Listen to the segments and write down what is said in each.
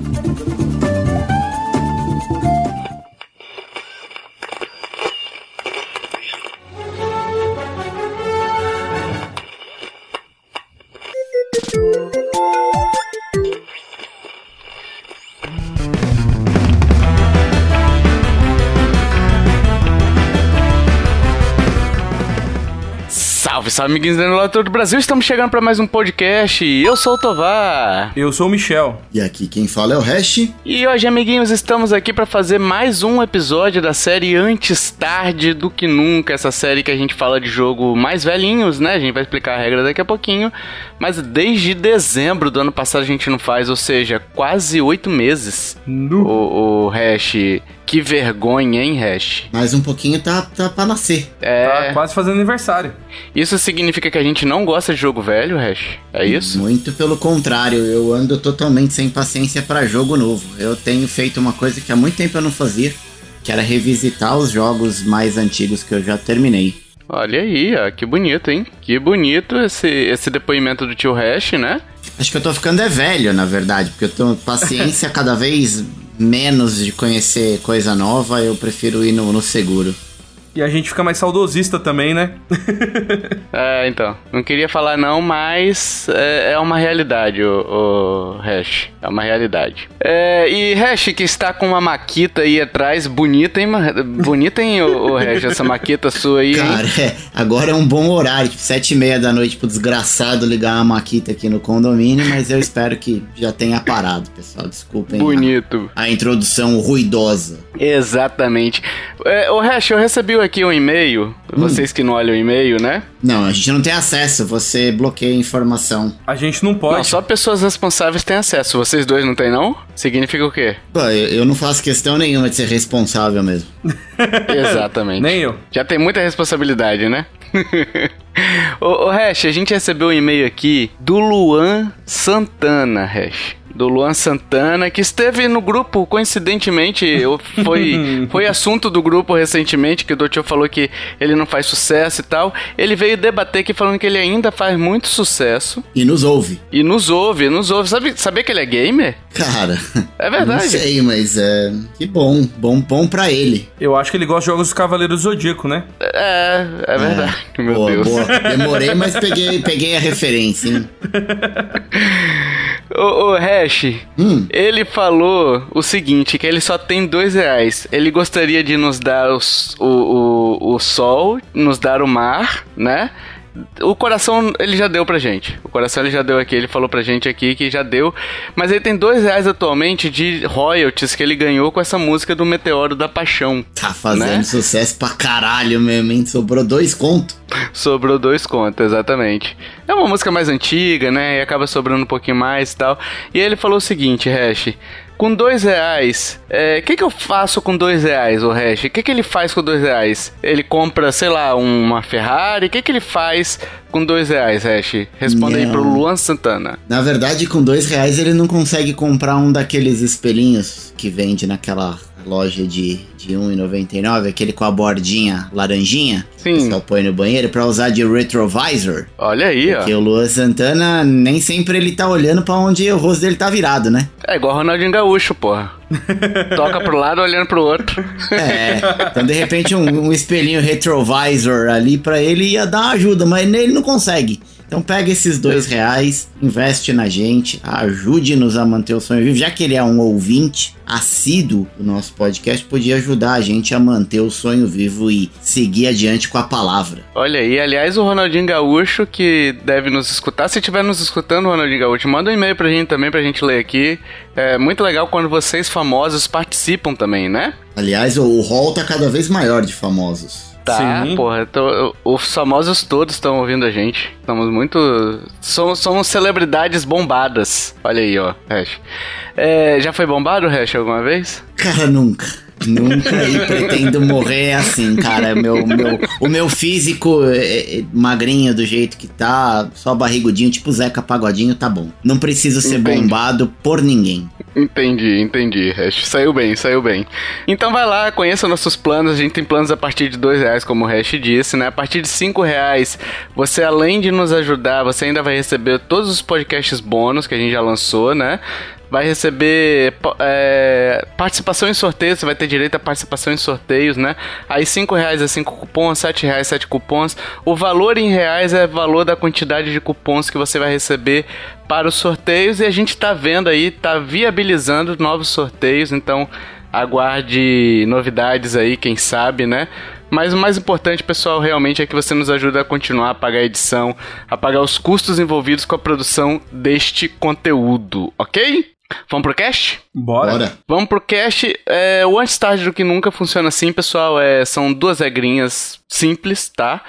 Thank you. Amiguinhos do Lado do Brasil. Estamos chegando para mais um podcast. Eu sou o Tovar. Eu sou o Michel. E aqui quem fala é o Hash. E hoje, amiguinhos, estamos aqui para fazer mais um episódio da série Antes Tarde do que Nunca. Essa série que a gente fala de jogo mais velhinhos, né? A gente vai explicar a regra daqui a pouquinho. Mas desde dezembro do ano passado a gente não faz, ou seja, quase oito meses. No. O, o Hash. Que vergonha, hein, Hash? Mais um pouquinho tá, tá pra nascer. É. Tá quase fazendo aniversário. Isso significa que a gente não gosta de jogo velho, Hash? É isso? Muito pelo contrário, eu ando totalmente sem paciência pra jogo novo. Eu tenho feito uma coisa que há muito tempo eu não fazia, que era revisitar os jogos mais antigos que eu já terminei. Olha aí, ó, que bonito, hein? Que bonito esse, esse depoimento do tio Hash, né? Acho que eu tô ficando é velho, na verdade, porque eu tenho paciência cada vez menos de conhecer coisa nova, eu prefiro ir no, no seguro. E a gente fica mais saudosista também, né? É, então. Não queria falar não, mas é, é uma realidade, o, o Hash. É uma realidade. É, e Hash, que está com uma maquita aí atrás, bonita, hein? Bonita, hein, o, o Hash, essa maquita sua aí? Cara, é, agora é um bom horário, tipo, sete e meia da noite pro desgraçado ligar uma maquita aqui no condomínio, mas eu espero que já tenha parado, pessoal. Desculpem a- Bonito. a introdução ruidosa. Exatamente. É, o Hash, eu recebi aqui um e-mail, vocês que não olham o e-mail, né? Não, a gente não tem acesso, você bloqueia a informação. A gente não pode. Não, só pessoas responsáveis têm acesso. Vocês dois não têm, não? Significa o quê? Pô, eu, eu não faço questão nenhuma de ser responsável mesmo. Exatamente. Nem eu. Já tem muita responsabilidade, né? ô, ô, Hash, a gente recebeu um e-mail aqui do Luan Santana, Hash. Do Luan Santana, que esteve no grupo, coincidentemente, foi, foi assunto do grupo recentemente, que o Doutor falou que ele não faz sucesso e tal. Ele veio debater aqui falando que ele ainda faz muito sucesso E nos ouve. e nos ouve, nos ouve. Sabe, sabia que ele é gamer? Cara, É verdade. não sei, mas é. Que bom. Bom, bom pra ele. Eu acho que ele gosta de jogos do Cavaleiro Zodíaco, né? É, é verdade, meu boa, Deus. boa. Demorei, mas peguei, peguei a referência, hein? Ô, ô Hash, Hum. ele falou o seguinte, que ele só tem dois reais. Ele gostaria de nos dar os- o, o, o sol, nos dar o mar, né? O coração ele já deu pra gente. O coração ele já deu aqui, ele falou pra gente aqui que já deu. Mas ele tem dois reais atualmente de royalties que ele ganhou com essa música do Meteoro da Paixão. Tá fazendo Né? sucesso pra caralho mesmo, hein? Sobrou dois contos. Sobrou dois contos, exatamente. É uma música mais antiga, né? E acaba sobrando um pouquinho mais e tal. E ele falou o seguinte, Hash. Com dois reais, o que, que eu faço com dois reais, o Hash? O que, que ele faz com dois reais? Ele compra, sei lá, uma Ferrari? O que, que ele faz com dois reais, Hash? Responda aí Não. pro Luan Santana. Na verdade, com dois reais ele não consegue comprar um daqueles espelhinhos que vende naquela loja de, de R$1,99, aquele com a bordinha laranjinha. Que Sim. pessoal põe no banheiro pra usar de retrovisor. Olha aí, ó. Porque o Luan Santana nem sempre ele tá olhando pra onde o rosto dele tá virado, né? É igual Ronaldinho Gaúcho, porra. Toca pro lado olhando pro outro. É, então de repente um, um espelhinho retrovisor ali pra ele ia dar uma ajuda, mas ele não consegue. Então pega esses dois reais, investe na gente, ajude-nos a manter o sonho vivo. Já que ele é um ouvinte assíduo do nosso podcast, podia ajudar a gente a manter o sonho vivo e seguir adiante com a palavra. Olha aí, aliás, o Ronaldinho Gaúcho que deve nos escutar, se estiver nos escutando, Ronaldinho Gaúcho, manda um e-mail pra gente também, pra gente ler aqui. É muito legal quando vocês famosos participam também, né? Aliás, o, o hall tá cada vez maior de famosos. Tá, Sim. porra, tô- os famosos todos estão ouvindo a gente. Estamos muito. Somos, somos celebridades bombadas. Olha aí, ó, Hash. É, já foi bombado, Hash, alguma vez? Cara, nunca. Nunca e pretendo morrer assim, cara. Meu, meu, o meu físico é, é, magrinho do jeito que tá, só barrigudinho, tipo Zeca Pagodinho, tá bom. Não preciso ser Entendi. bombado por ninguém. Entendi, entendi, Hash. Saiu bem, saiu bem. Então vai lá, conheça nossos planos. A gente tem planos a partir de dois reais, como o Hash disse, né? A partir de cinco reais, você além de nos ajudar, você ainda vai receber todos os podcasts bônus que a gente já lançou, né? Vai receber é, participação em sorteios, você vai ter direito a participação em sorteios, né? Aí 5 reais é 5 cupons, 7 reais 7 cupons. O valor em reais é o valor da quantidade de cupons que você vai receber para os sorteios e a gente está vendo aí, está viabilizando novos sorteios, então aguarde novidades aí, quem sabe, né? Mas o mais importante, pessoal, realmente é que você nos ajuda a continuar a pagar a edição, a pagar os custos envolvidos com a produção deste conteúdo, ok? Vamos pro cast? Bora. Bora. Vamos pro cast. É, o Antes Tarde do Que Nunca funciona assim, pessoal. É, são duas regrinhas simples, tá?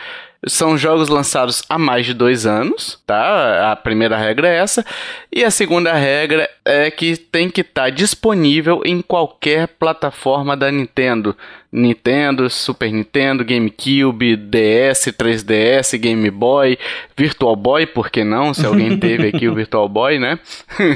São jogos lançados há mais de dois anos, tá? A primeira regra é essa. E a segunda regra é que tem que estar disponível em qualquer plataforma da Nintendo. Nintendo, Super Nintendo, GameCube, DS, 3DS, Game Boy, Virtual Boy, por que não? Se alguém teve aqui o Virtual Boy, né?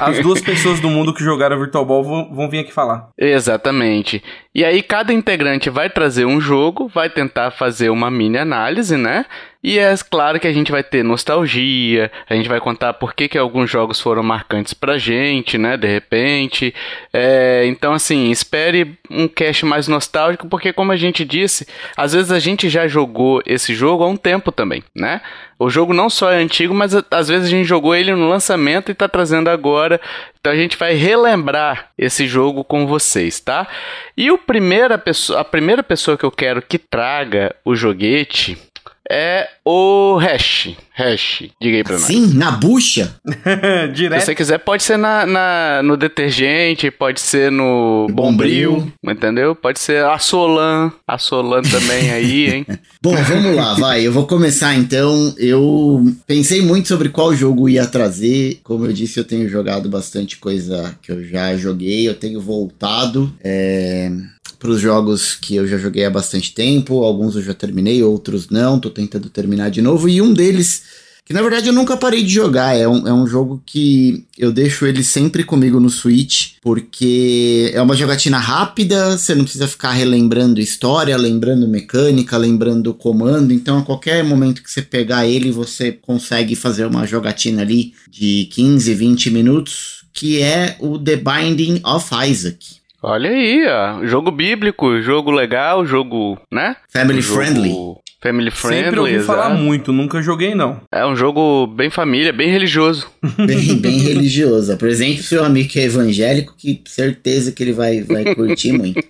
As duas pessoas do mundo que jogaram Virtual Ball vão, vão vir aqui falar. Exatamente. E aí cada integrante vai trazer um jogo, vai tentar fazer uma mini análise, né? E é claro que a gente vai ter nostalgia, a gente vai contar por que, que alguns jogos foram marcantes pra gente, né? De repente. É, então, assim, espere um cast mais nostálgico, porque como a gente disse, às vezes a gente já jogou esse jogo há um tempo também, né? O jogo não só é antigo, mas às vezes a gente jogou ele no lançamento e tá trazendo agora. Então a gente vai relembrar esse jogo com vocês, tá? E o primeira pessoa, a primeira pessoa que eu quero que traga o joguete é o Hash. Hash, diga aí pra nós. Sim, na bucha. Se Direto. você quiser, pode ser na, na- no detergente, pode ser no Bombril. bombril, entendeu? Pode ser a Solan, a Solan também aí, hein? Bom, vamos lá, vai. Eu vou começar então. Eu pensei muito sobre qual jogo ia trazer. Como eu disse, eu tenho jogado bastante coisa que eu já joguei. Eu tenho voltado é, para os jogos que eu já joguei há bastante tempo. Alguns eu já terminei, outros não. Tô tentando terminar de novo. E um deles, que na verdade eu nunca parei de jogar, é um, é um jogo que eu deixo ele sempre comigo no Switch, porque é uma jogatina rápida, você não precisa ficar relembrando história, lembrando mecânica, lembrando comando, então a qualquer momento que você pegar ele, você consegue fazer uma jogatina ali de 15, 20 minutos, que é o The Binding of Isaac. Olha aí, ó. Jogo bíblico, jogo legal, jogo, né? Family Jogo friendly. Family friendly, Sempre ouvi falar muito, nunca joguei não. É um jogo bem família, bem religioso. Bem, bem religioso. Apresente o seu amigo que é evangélico, que certeza que ele vai, vai curtir muito.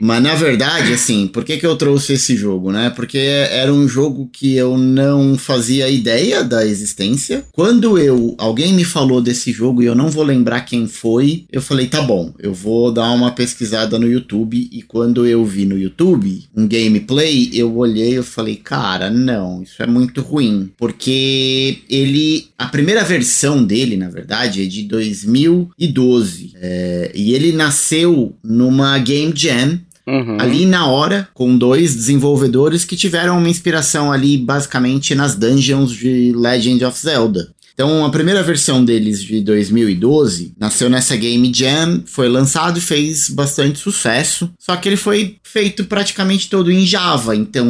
Mas na verdade, assim, por que, que eu trouxe esse jogo, né? Porque era um jogo que eu não fazia ideia da existência. Quando eu alguém me falou desse jogo e eu não vou lembrar quem foi, eu falei, tá bom, eu vou dar uma pesquisada no YouTube. E quando eu vi no YouTube um gameplay, eu olhei e falei, cara, não, isso é muito ruim. Porque ele. A primeira versão dele, na verdade, é de 2012. É, e ele nasceu numa Game Jam Uhum. ali na hora, com dois desenvolvedores que tiveram uma inspiração ali basicamente nas dungeons de Legend of Zelda. Então, a primeira versão deles de 2012 nasceu nessa Game Jam, foi lançado e fez bastante sucesso. Só que ele foi feito praticamente todo em Java. Então,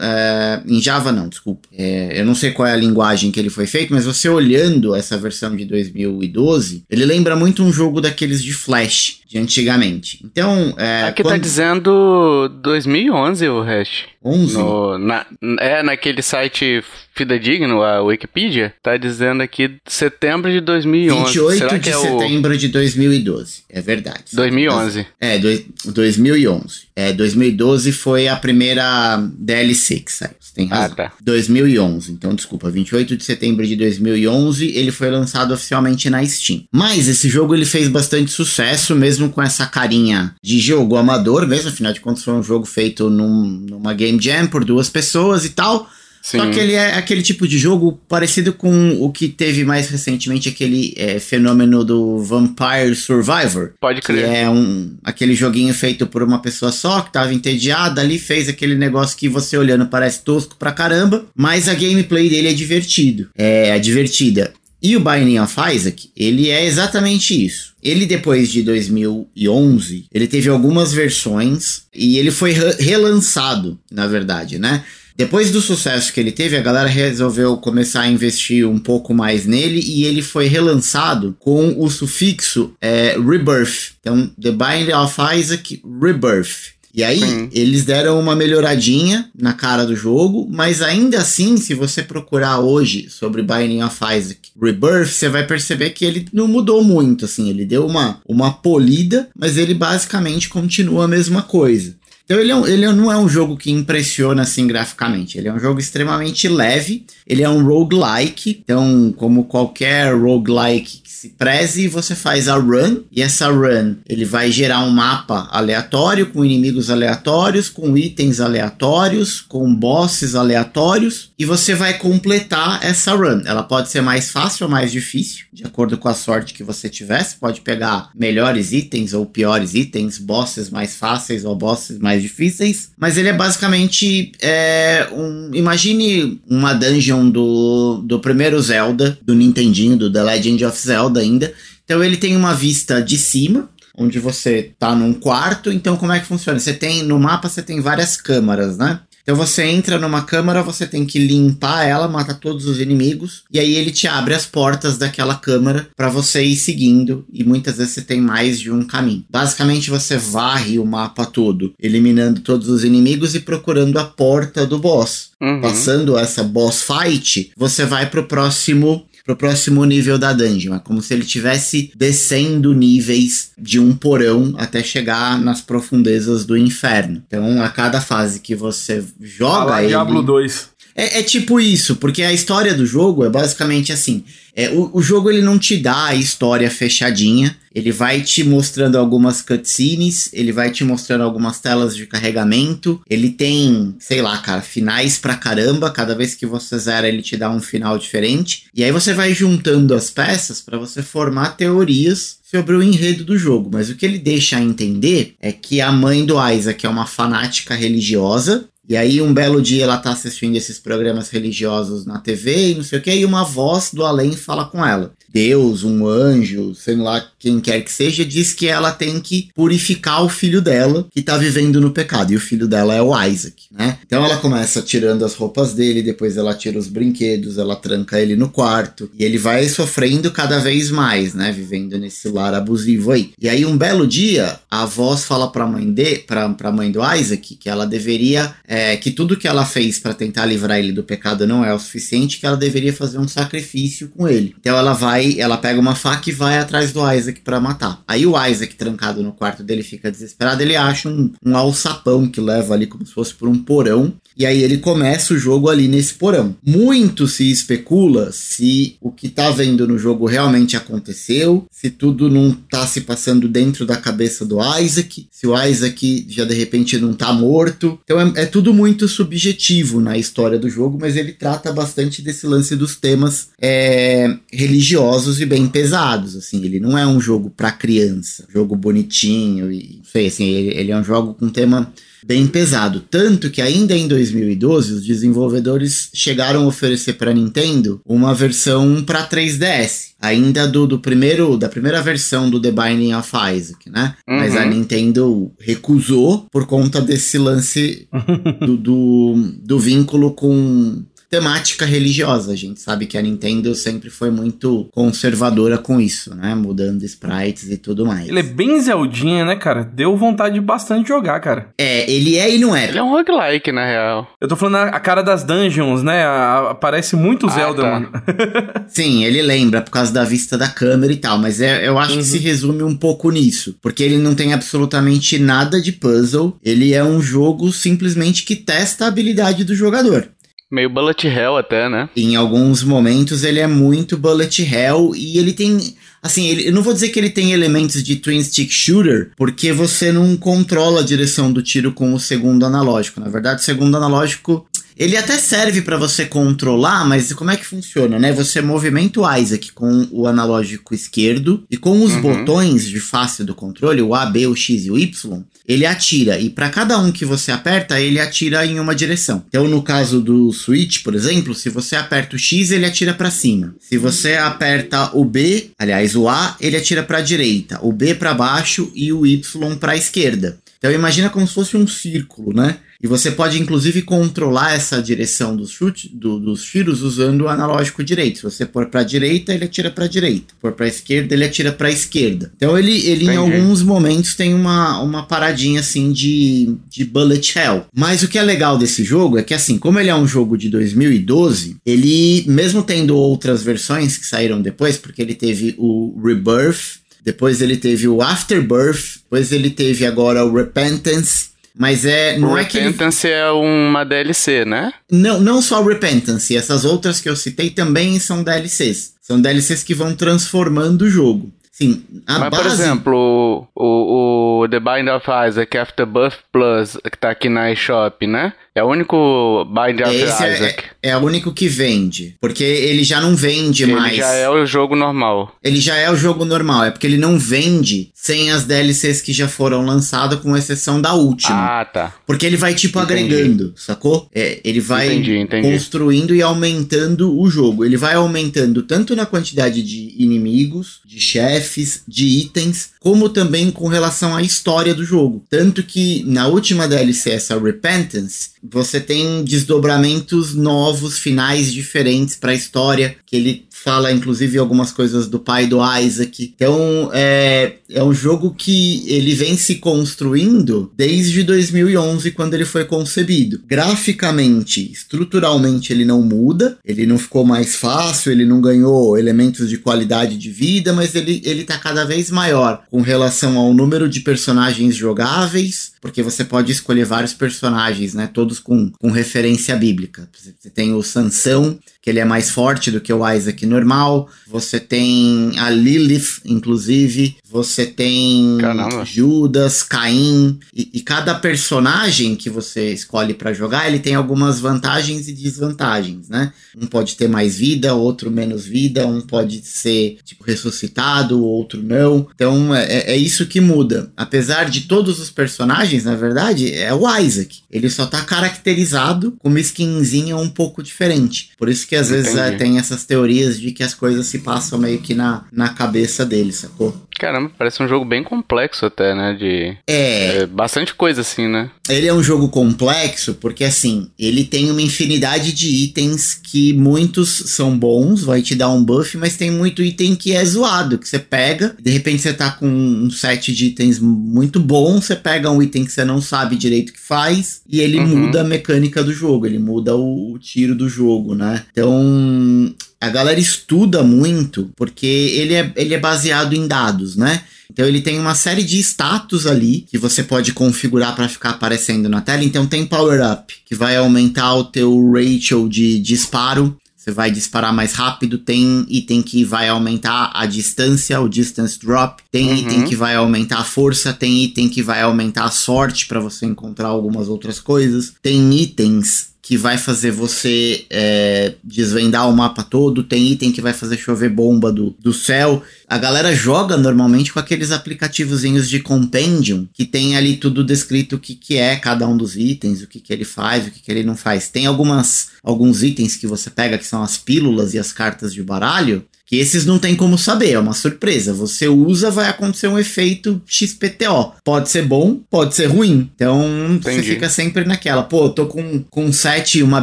é, em Java não, desculpa. É, eu não sei qual é a linguagem que ele foi feito, mas você olhando essa versão de 2012, ele lembra muito um jogo daqueles de Flash de antigamente. Então, é, Aqui tá quando- dizendo 2011 o hash. 11? No, na, é naquele site fidedigno, a Wikipedia, tá dizendo aqui setembro de 2011. 28 Será de que é o setembro de 2012. É verdade. 2011? É, dois- 2011. É, 2012 foi a primeira DLC que saiu. Você tem Ah, razão. tá. 2011. Então, desculpa. 28 de setembro de 2011, ele foi lançado oficialmente na Steam. Mas esse jogo ele fez bastante sucesso, mesmo com essa carinha de jogo amador, mesmo. Afinal de contas, foi um jogo feito num- numa Game Jam por duas pessoas e tal. Só Sim. que ele é aquele tipo de jogo parecido com o que teve mais recentemente aquele é, fenômeno do Vampire Survivor. Pode Que crer. é um, aquele joguinho feito por uma pessoa só, que tava entediada ali, fez aquele negócio que você olhando parece tosco pra caramba, mas a gameplay dele é divertido. É, é divertida. E o Binding of Isaac, ele é exatamente isso. Ele, depois de 2011, ele teve algumas versões e ele foi re- relançado, na verdade, né? Depois do sucesso que ele teve, a galera resolveu começar a investir um pouco mais nele e ele foi relançado com o sufixo é, Rebirth. Então, The Binding of Isaac Rebirth. E aí, Sim. eles deram uma melhoradinha na cara do jogo, mas ainda assim, se você procurar hoje sobre Binding of Isaac Rebirth, você vai perceber que ele não mudou muito, assim, ele deu uma, uma polida, mas ele basicamente continua a mesma coisa. Então ele, é um- ele não é um jogo que impressiona assim graficamente. Ele é um jogo extremamente leve. Ele é um roguelike. Então, como qualquer roguelike que se preze, você faz a run. E essa run, ele vai gerar um mapa aleatório, com inimigos aleatórios, com itens aleatórios, com bosses aleatórios. E você vai completar essa run. Ela pode ser mais fácil ou mais difícil, de acordo com a sorte que você tiver. Você pode pegar melhores itens ou piores itens, bosses mais fáceis ou bosses mais difíceis. Mas ele é basicamente é, um. Imagine uma dungeon do, do primeiro Zelda, do Nintendinho, do The Legend of Zelda ainda. Então ele tem uma vista de cima, onde você tá num quarto. Então como é que funciona? Você tem no mapa você tem várias câmaras, né? Então você entra numa câmara, você tem que limpar ela, matar todos os inimigos, e aí ele te abre as portas daquela câmara para você ir seguindo, e muitas vezes você tem mais de um caminho. Basicamente você varre o mapa todo, eliminando todos os inimigos e procurando a porta do boss. Uhum. Passando essa boss fight, você vai pro próximo pro próximo nível da dungeon. É como se ele tivesse descendo níveis de um porão até chegar nas profundezas do inferno. Então, a cada fase que você joga Fala ele... Diablo 2. É, é tipo isso, porque a história do jogo é basicamente assim. É, o, o jogo ele não te dá a história fechadinha. Ele vai te mostrando algumas cutscenes, ele vai te mostrando algumas telas de carregamento. Ele tem, sei lá, cara, finais pra caramba. Cada vez que você zera, ele te dá um final diferente. E aí você vai juntando as peças pra você formar teorias sobre o enredo do jogo. Mas o que ele deixa a entender é que a mãe do Isaac é uma fanática religiosa. E aí, um belo dia, ela tá assistindo esses programas religiosos na TV e não sei o que, e uma voz do além fala com ela. Deus, um anjo, sei lá quem quer que seja, diz que ela tem que purificar o filho dela que tá vivendo no pecado. E o filho dela é o Isaac, né? Então ela começa tirando as roupas dele, depois ela tira os brinquedos, ela tranca ele no quarto. E ele vai sofrendo cada vez mais, né? Vivendo nesse lar abusivo aí. E aí, um belo dia, a voz fala pra mãe, de, pra, pra mãe do Isaac que ela deveria. é, que tudo que ela fez pra tentar livrar ele do pecado não é o suficiente, que ela deveria fazer um sacrifício com ele. Então ela vai, ela pega uma faca e vai atrás do Isaac pra matar. Aí o Isaac, trancado no quarto dele, fica desesperado. Ele acha um, um alçapão que leva ali como se fosse por um porão. E aí ele começa o jogo ali nesse porão. Muito se especula se o que tá vendo no jogo realmente aconteceu, se tudo não tá se passando dentro da cabeça do Isaac, se o Isaac já de repente não tá morto. Então é, é tudo muito subjetivo na história do jogo, mas ele trata bastante desse lance dos temas é, religiosos e bem pesados. Assim, ele não é um jogo pra criança, jogo bonitinho e não sei, assim, ele, ele é um jogo com tema bem pesado. Tanto que ainda em 2012 os desenvolvedores chegaram a oferecer para Nintendo uma versão para 3DS, ainda do, do primeiro da primeira versão do The Binding of Isaac, né? Mas a Uhum. Nintendo recusou por conta desse lance do, do, do vínculo com temática religiosa. A gente sabe que a Nintendo sempre foi muito conservadora com isso, né? Mudando sprites e tudo mais. Ele é bem Zeldinha, né, cara? Deu vontade bastante de jogar, cara. É, ele é e não é. Ele é um roguelike, na real. Eu tô falando a, a cara das dungeons, né? A- a- parece muito Ah, Zelda, tá. mano. Sim, ele lembra por causa da vista da câmera e tal, mas é, eu acho que se resume um pouco nisso, porque ele não tem absolutamente nada de puzzle, ele é um jogo simplesmente que testa a habilidade do jogador. Meio bullet hell até, né? Em alguns momentos ele é muito bullet hell e ele tem. Assim, ele, eu não vou dizer que ele tem elementos de twin stick shooter, porque você não controla a direção do tiro com o segundo analógico. Na verdade, o segundo analógico. Ele até serve para você controlar, mas como é que funciona, né? Você movimenta o Isaac com o analógico esquerdo e com os Uhum. botões de face do controle, o A, B, o X e o Y, ele atira. E para cada um que você aperta, ele atira em uma direção. Então, no caso do Switch, por exemplo, se você aperta o X, ele atira para cima. Se você aperta o B, aliás, o A, ele atira para direita, o B para baixo e o Y para esquerda. Então imagina como se fosse um círculo, né? E você pode, inclusive, controlar essa direção dos chutes, do, dos tiros usando o analógico direito. Se você pôr pra direita, ele atira pra direita. Pôr pra esquerda, ele atira pra esquerda. Então ele, ele em alguns momentos tem uma, uma paradinha assim de, de bullet hell. Mas o que é legal desse jogo é que, assim, como ele é um jogo de 2012, ele, mesmo tendo outras versões que saíram depois, porque ele teve o Rebirth, depois ele teve o Afterbirth, depois ele teve agora o Repentance. Mas é. Não o é que Repentance ele... é uma DLC, né? Não, não só o Repentance, essas outras que eu citei também são DLCs. São DLCs que vão transformando o jogo. Sim, a Mas, base... por exemplo, o, o The Bind of Isaac Afterbirth Plus, que tá aqui na eShop, né? É o único Bind of Esse é, Isaac. É, é o único que vende. Porque ele já não vende Ele mais. já é o jogo normal. Ele já é o jogo normal. É porque ele não vende sem as DLCs que já foram lançadas, com exceção da última. Ah, tá. Porque ele vai, tipo, Entendi. agregando, sacou? É, ele vai Entendi, entendi. construindo e aumentando o jogo. Ele vai aumentando tanto na quantidade de inimigos, de chefes, de itens, como também com relação à história do jogo. Tanto que na última DLC, essa Repentance, você tem desdobramentos novos, finais diferentes para a história, que ele fala inclusive algumas coisas do pai do Isaac. Então é, é um jogo que ele vem se construindo desde 2011, quando ele foi concebido. Graficamente, estruturalmente, ele não muda, ele não ficou mais fácil, ele não ganhou elementos de qualidade de vida, mas ele, ele tá cada vez maior com relação ao número de personagens jogáveis, porque você pode escolher vários personagens, né? Todos com, com referência bíblica. Você tem o Sansão, que ele é mais forte do que o Isaac normal. Você tem a Lilith, inclusive. Você tem Caramba. Judas, Caim. E, e cada personagem que você escolhe para jogar, ele tem algumas vantagens e desvantagens, né? Um pode ter mais vida, outro menos vida. Um pode ser, tipo, ressuscitado, outro não. Então, é, é isso que muda. Apesar de todos os personagens, na verdade, é o Isaac. Ele só tá caracterizado com uma skinzinha um pouco diferente. Por isso que às vezes é, tem essas teorias de que as coisas se passam meio que na, na cabeça dele, sacou? Caramba, parece um jogo bem complexo até, né? De. É, é, bastante coisa assim, né? ele é um jogo complexo porque assim, ele tem uma infinidade de itens que muitos são bons, vai te dar um buff, mas tem muito item que é zoado, que você pega, de repente você tá com um set de itens muito bom, você pega um item que você não sabe direito o que faz e ele Uhum. muda a mecânica do jogo, ele muda o, o tiro do jogo, né? Então, a galera estuda muito porque ele é, ele é baseado em dados, né? Então ele tem uma série de status ali que você pode configurar para ficar aparecendo na tela. Então tem power up que vai aumentar o teu ratio de disparo. Você vai disparar mais rápido. Tem item que vai aumentar a distância, o distance drop. Tem Uhum. item que vai aumentar a força. Tem item que vai aumentar a sorte para você encontrar algumas outras coisas. Tem itens que vai fazer você é, desvendar o mapa todo, tem item que vai fazer chover bomba do, do céu. A galera joga normalmente com aqueles aplicativozinhos de compendium, que tem ali tudo descrito o que, que é cada um dos itens, o que, que ele faz, o que, que ele não faz. Tem algumas alguns itens que você pega que são as pílulas e as cartas de baralho, que esses não tem como saber, é uma surpresa. Você usa, vai acontecer um efeito XPTO. Pode ser bom, pode ser ruim. Então você Entendi. fica sempre naquela. Pô, eu tô com, com um set, uma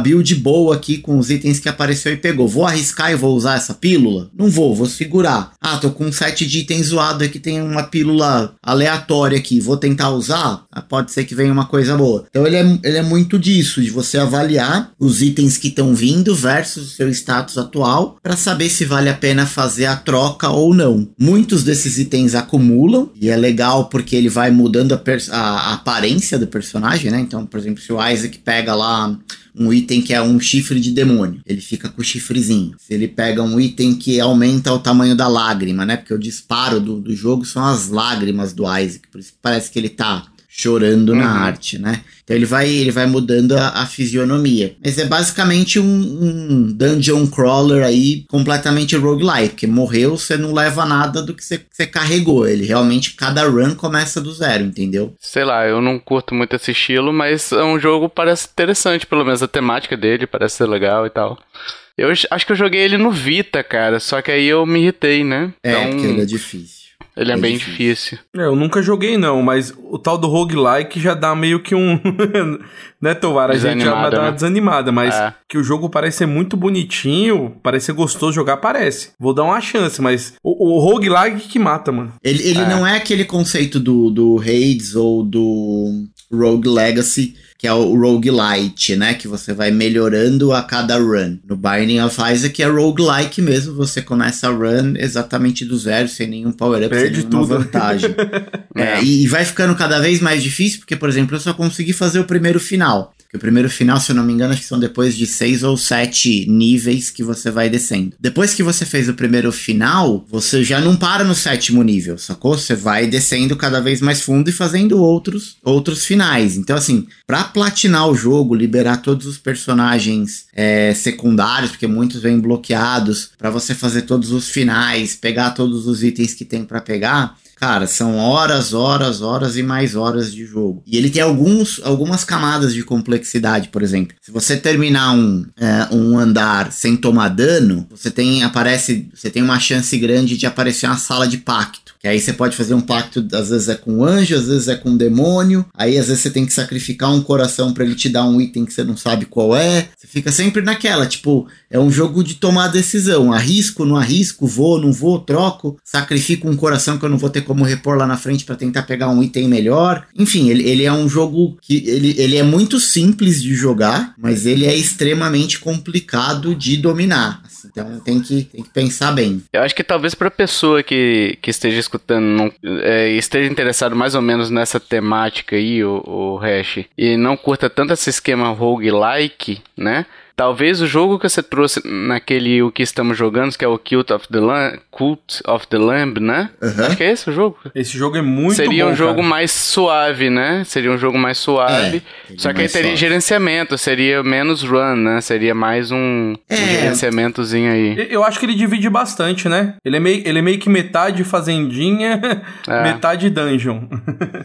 build boa aqui com os itens que apareceu e pegou. Vou arriscar e vou usar essa pílula? Não vou, vou segurar. Ah, tô com um set de itens zoado aqui, tem uma pílula aleatória aqui. Vou tentar usar? Ah, pode ser que venha uma coisa boa. Então ele é, ele é muito disso, de você avaliar os itens que estão vindo versus o seu status atual para saber se vale a pena fazer a troca ou não. Muitos desses itens acumulam e é legal porque ele vai mudando a, a- a aparência do personagem, né? Então, por exemplo, se o Isaac pega lá um item que é um chifre de demônio, ele fica com o chifrezinho. Se ele pega um item que aumenta o tamanho da lágrima, né? Porque o disparo do, do jogo são as lágrimas do Isaac, por isso parece que ele tá chorando na Uhum. arte, né? Então ele vai, ele vai mudando a, a fisionomia. Mas é basicamente um, um dungeon crawler aí completamente roguelike. Morreu, você não leva nada do que você, que você carregou. Ele realmente, cada run começa do zero, entendeu? Sei lá, eu não curto muito esse estilo, mas é um jogo parece interessante, pelo menos a temática dele parece ser legal e tal. Eu acho que eu joguei ele no Vita, cara, só que aí eu me irritei, né? É, porque ele é difícil. Ele é, É bem difícil. difícil. É, eu nunca joguei não, mas o tal do roguelike já dá meio que um... né, Tovar? A gente já Desanimada, dá uma né? desanimada, mas É. que o jogo parece ser muito bonitinho, parece ser gostoso jogar, parece. Vou dar uma chance, mas o, o roguelike que mata, mano. Ele, ele É. não é aquele conceito do, do Hades ou do Rogue Legacy, que é o roguelite, né? Que você vai melhorando a cada run. No Binding of Isaac é roguelike mesmo, você começa a run exatamente do zero, sem nenhum power-up, sem nenhuma tudo. vantagem. É, É. e, e vai ficando cada vez mais difícil, porque, por exemplo, eu só consegui fazer o primeiro final. O primeiro final, se eu não me engano, acho que são depois de seis ou sete níveis que você vai descendo. Depois que você fez o primeiro final, você já não para no sétimo nível, sacou? Você vai descendo cada vez mais fundo e fazendo outros, outros finais. Então, assim, pra platinar o jogo, liberar todos os personagens é, secundários, porque muitos vêm bloqueados, pra você fazer todos os finais, pegar todos os itens que tem pra pegar, Cara, são horas, horas, horas e mais horas de jogo. E ele tem alguns, algumas camadas de complexidade, por exemplo. Se você terminar um, é, um andar sem tomar dano, você tem aparece, você tem uma chance grande de aparecer uma sala de pacto. Que aí você pode fazer um pacto, às vezes é com anjo, às vezes é com demônio. Aí às vezes você tem que sacrificar um coração pra ele te dar um item que você não sabe qual é. Você fica sempre naquela, tipo, é um jogo de tomar decisão. Arrisco, não arrisco, vou, não vou, troco, sacrifico um coração que eu não vou ter como repor lá na frente pra tentar pegar um item melhor. Enfim, ele, ele é um jogo que ele, ele é muito simples de jogar, mas ele é extremamente complicado de dominar. Então tem que, tem que pensar bem. Eu acho que talvez pra pessoa que, que esteja escutando, não, é, esteja interessado mais ou menos nessa temática aí, o, o Hash, e não curta tanto esse esquema roguelike, né? Talvez o jogo que você trouxe naquele o que estamos jogando, que é o Cult of the Lamb, Cult of the Lamb, né? Aham. Acho que é esse o jogo. Esse jogo é muito Seria bom, um jogo cara. mais suave, né? Seria um jogo mais suave. É, só que aí teria suave. gerenciamento, seria menos run, né? Seria mais um, um É. gerenciamentozinho aí. Eu acho que ele divide bastante, né? Ele é meio, ele é meio que metade fazendinha, É. metade dungeon.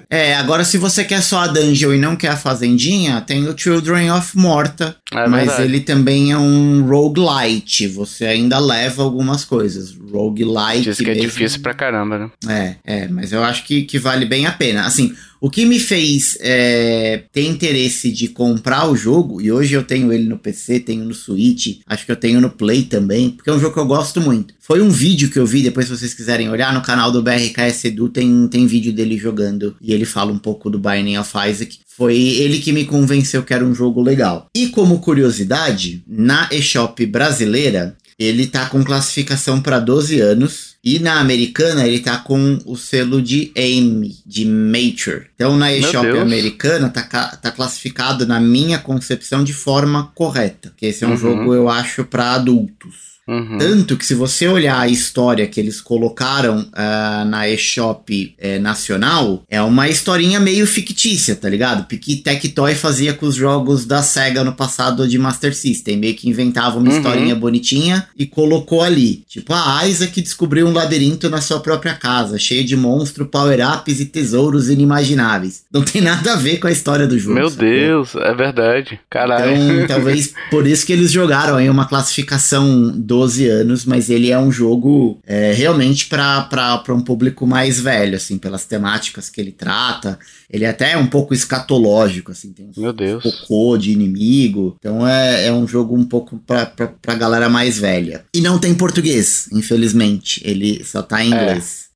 É, agora se você quer só a dungeon e não quer a fazendinha, tem o Children of Morta. É mas verdade. ele também é um roguelite. Você ainda leva algumas coisas. Roguelite. Diz que é mesmo. difícil pra caramba, né? É, é, mas eu acho que, que vale bem a pena. Assim, o que me fez é, ter interesse de comprar o jogo, e hoje eu tenho ele no PC, tenho no Switch, acho que eu tenho no Play também, porque é um jogo que eu gosto muito. Foi um vídeo que eu vi, depois se vocês quiserem olhar, no canal do BRKS Edu tem, tem vídeo dele jogando, e ele fala um pouco do Binding of Isaac. Foi ele que me convenceu que era um jogo legal. E como curiosidade, na eShop brasileira, ele tá com classificação para 12 anos. E na americana ele tá com o selo de AIM, de Mature. Então na eShop americana tá, tá classificado, na minha concepção, de forma correta. Que esse é um Uhum. jogo, eu acho, para adultos. Uhum. Tanto que se você olhar a história que eles colocaram ah, na eShop eh, nacional, é uma historinha meio fictícia, tá ligado? Que Tectoy fazia com os jogos da SEGA no passado de Master System. Meio que inventava uma Uhum. historinha bonitinha e colocou ali. Tipo, a Isaac descobriu um labirinto na sua própria casa, cheio de monstros, power-ups e tesouros inimagináveis. Não tem nada a ver com a história do jogo. Meu sacou? Deus, é verdade. Caralho. Então, talvez por isso que eles jogaram aí uma classificação 12 anos, mas ele é um jogo é, realmente para um público mais velho, assim, pelas temáticas que ele trata. Ele até é um pouco escatológico, assim, tem Meu Deus. cocô de inimigo. Então é, é um jogo um pouco pra, pra, pra galera mais velha. E não tem português, infelizmente. Ele só tá em É.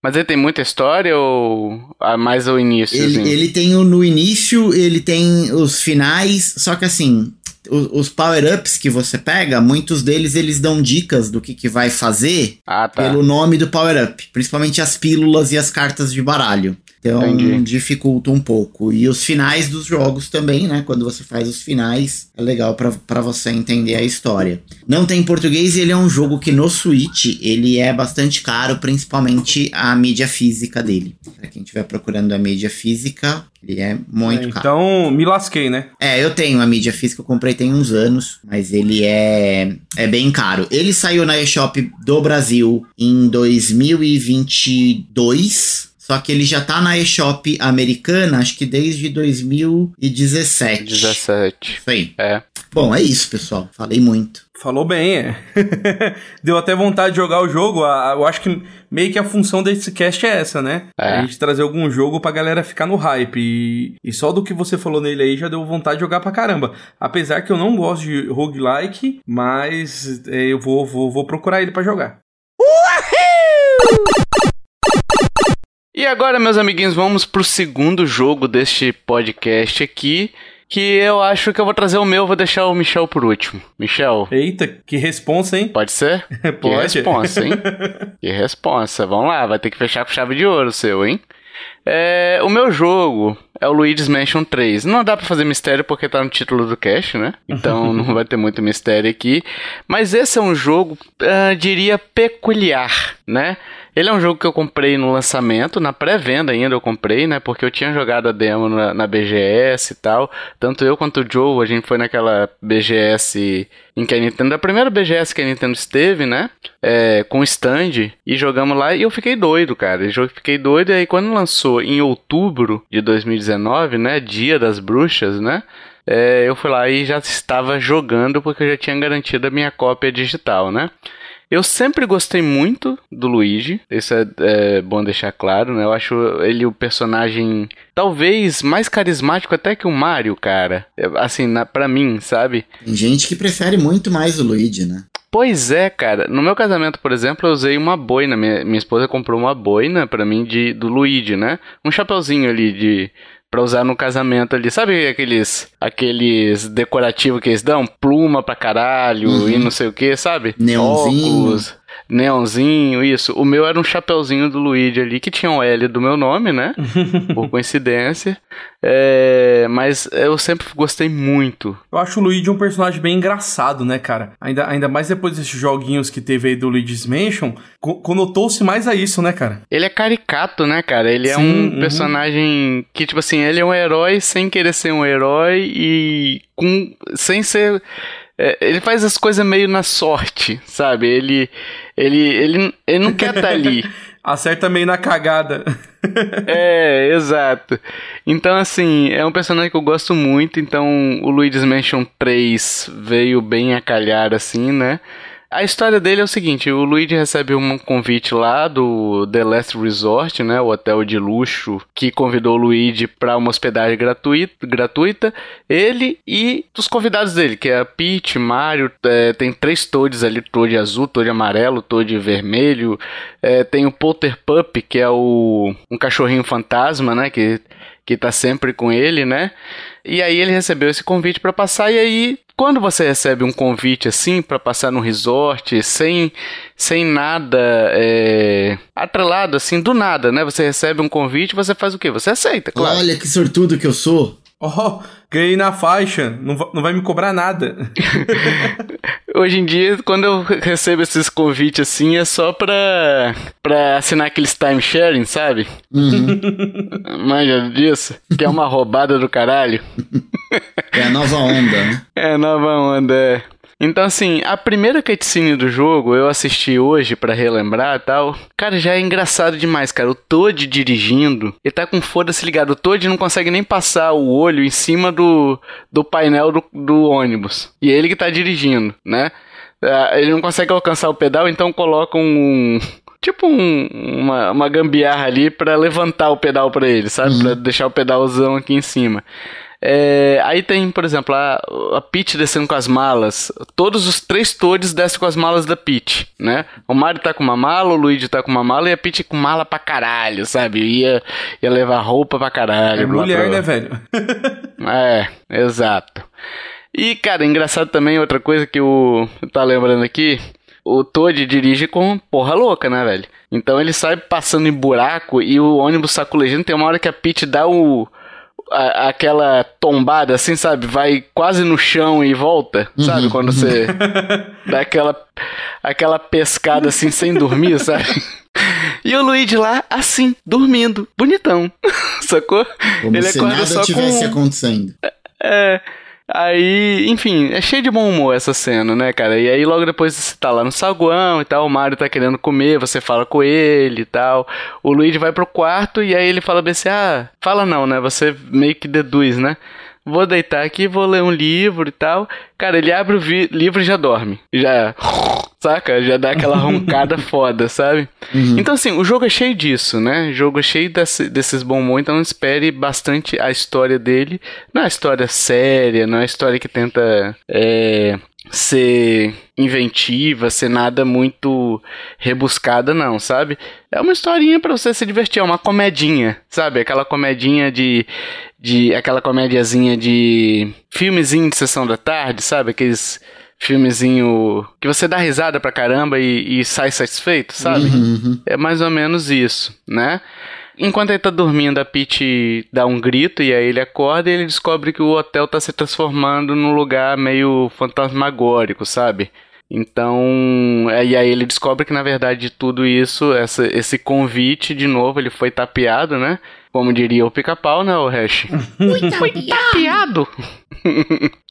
Mas ele tem muita história ou ah, mais o início? Ele, ele tem o no início, ele tem os finais, só que assim, o- os power-ups que você pega, muitos deles eles dão dicas do que, que vai fazer Ah, tá. pelo nome do power-up, principalmente as pílulas e as cartas de baralho. Então Entendi. dificulta um pouco. E os finais dos jogos também, né? Quando você faz os finais, é legal pra- pra você entender a história. Não tem em português e ele é um jogo que no Switch ele é bastante caro, principalmente a mídia física dele. Pra quem estiver procurando a mídia física, ele é muito caro. então, me lasquei, né? É, eu tenho a mídia física, eu comprei tem uns anos, mas ele é, é bem caro. Ele saiu na eShop do Brasil em 2022, só que ele já tá na eShop americana, acho que desde 2017. 17. Isso aí. É. Bom, é isso, pessoal. Falei muito. Falou bem, é. Deu até vontade de jogar o jogo. Eu acho que meio que a função desse cast é essa, né? É. A gente trazer algum jogo pra galera ficar no hype. E, só do que você falou nele aí já deu vontade de jogar pra caramba. Apesar que eu não gosto de roguelike, mas é, eu vou, vou, vou procurar ele pra jogar. E agora, meus amiguinhos, vamos pro segundo jogo deste podcast aqui. Que eu acho que eu vou trazer o meu, vou deixar o Michel por último. Michel, Eita, que responsa, hein? pode ser? Que Pode. responsa, hein? que responsa. Vamos lá, vai ter que fechar com chave de ouro o seu, hein? É, o meu jogo é o Luigi's Mansion 3. Não dá pra fazer mistério porque tá no título do cast, né? Então não vai ter muito mistério aqui. Mas esse é um jogo, ah, diria, peculiar, né? Ele é um jogo que eu comprei no lançamento, na pré-venda ainda eu comprei, né? Porque eu tinha jogado a demo na, na BGS e tal. Tanto eu quanto o Joe, a gente foi naquela BGS em que a Nintendo, a primeira BGS que a Nintendo esteve, né? É, com stand, e jogamos lá e eu fiquei doido, cara. Eu fiquei doido, e aí quando lançou em outubro de 2019, né? Dia das bruxas, né? É, eu fui lá e já estava jogando porque eu já tinha garantido a minha cópia digital, né? Eu sempre gostei muito do Luigi, isso é, é bom deixar claro, né? Eu acho ele o personagem talvez mais carismático até que o Mario, cara. Assim, na, pra mim, sabe? Tem gente que prefere muito mais o Luigi, né? Pois é, cara. No meu casamento, por exemplo, eu usei uma boina. Minha, minha esposa comprou uma boina pra mim de, do Luigi, né? Um chapeuzinho ali de pra usar no casamento ali. Sabe aqueles aqueles decorativos que eles dão? Pluma pra caralho Uhum. e não sei o que, sabe? Neonzinho. Óculos, neonzinho, isso. O meu era um chapeuzinho do Luigi ali que tinha o L do meu nome, né? Por coincidência. É, mas eu sempre gostei muito Eu acho o Luigi um personagem bem engraçado, né, cara? Ainda, ainda mais depois desses joguinhos que teve aí do Luigi's Mansion, co- conotou-se mais a isso, né, cara? Ele é caricato, né, cara? Ele é Sim, um uhum. personagem que, tipo assim, ele é um herói sem querer ser um herói e com sem ser. É, ele faz as coisas meio na sorte, sabe? Ele, ele, ele, ele não quer estar ali. Acerta meio na cagada. É, exato. Então, assim, é um personagem que eu gosto muito. Então, o Luigi's Mansion 3 veio bem a calhar, assim, né? A história dele é o seguinte: o Luigi recebe um convite lá do The Last Resort, né? O hotel de luxo que convidou o Luigi para uma hospedagem gratuita, gratuita. Ele e os convidados dele, que é a Peach, Mario, é, tem três Toads ali: Toad azul, Toad amarelo, Toad vermelho. É, tem o Polter Pup, que é o um cachorrinho fantasma, né? Que, que tá sempre com ele, né? E aí ele recebeu esse convite para passar e aí quando você recebe um convite assim para passar no resort sem sem nada é, atrelado assim do nada, né? Você recebe um convite, você faz o quê? Você aceita, claro. Olha que sortudo que eu sou. Ó, ganhei na faixa. Não, não vai me cobrar nada. Hoje em dia, quando eu recebo esses convites assim, é só pra, pra assinar aqueles time sharing, sabe? Uhum. Manja disso? Que é uma roubada do caralho. É a nova onda, né? É, nova onda, é. Então, assim, a primeira cutscene do jogo eu assisti hoje pra relembrar e tal. Cara, já é engraçado demais, cara. O Toad dirigindo, ele tá com foda-se ligado. O Toad não consegue nem passar o olho em cima do, do painel do, do ônibus. E ele que tá dirigindo, né? Ah, Ele não consegue alcançar o pedal, então coloca um. Tipo um- uma, uma gambiarra ali pra levantar o pedal pra ele, sabe? Pra deixar o pedalzão aqui em cima. É, aí tem, por exemplo, a, a Peach descendo com as malas. Todos os três toads descem com as malas da Peach, né? O Mario tá com uma mala, o Luigi tá com uma mala e a Peach com mala pra caralho, sabe? Ia, ia levar roupa pra caralho. É mulher, pra- né, velho? é, exato. E, cara, engraçado também, outra coisa que o tá lembrando aqui, o Toad dirige com porra louca, né, velho? Então ele sai passando em buraco e o ônibus saculejando. Tem uma hora que a Peach dá o. a- aquela tombada assim, sabe? Vai quase no chão e volta, sabe? Quando você dá aquela, aquela pescada assim sem dormir, sabe? E o Luigi lá, assim, dormindo, bonitão, sacou? Como Ele se acorda nada só tivesse com- acontecendo. é, Aí, enfim, é cheio de bom humor essa cena, né, cara? E aí logo depois você tá lá no saguão e tal, o Mario tá querendo comer, você fala com ele e tal. O Luigi vai pro quarto e aí ele fala bem assim, ah, fala não, né? Você meio que deduz, né? Vou deitar aqui, vou ler um livro e tal. Cara, ele abre o livro e já dorme. Já saca? Já dá aquela roncada foda, sabe? Uhum. Então, assim, o jogo é cheio disso, né? O jogo é cheio desse, desses bombons, então espere bastante a história dele. Não é uma história séria, não é uma história que tenta é, ser inventiva, ser nada muito rebuscada, não, sabe? É uma historinha para você se divertir, é uma comedinha, sabe? Aquela comedinha de. de aquela comédiazinha de filmezinho de sessão da tarde, sabe? Aqueles filmezinho que você dá risada pra caramba e, e sai satisfeito, sabe? Uhum, uhum. É mais ou menos isso, né? Enquanto ele tá dormindo, a Peach dá um grito e aí ele acorda e ele descobre que o hotel tá se transformando num lugar meio fantasmagórico, sabe? Então, é, e aí ele descobre que na verdade tudo isso, essa, esse convite, de novo, ele foi tapeado, né? Como diria o pica-pau, né, o Hash? Foi tapeado!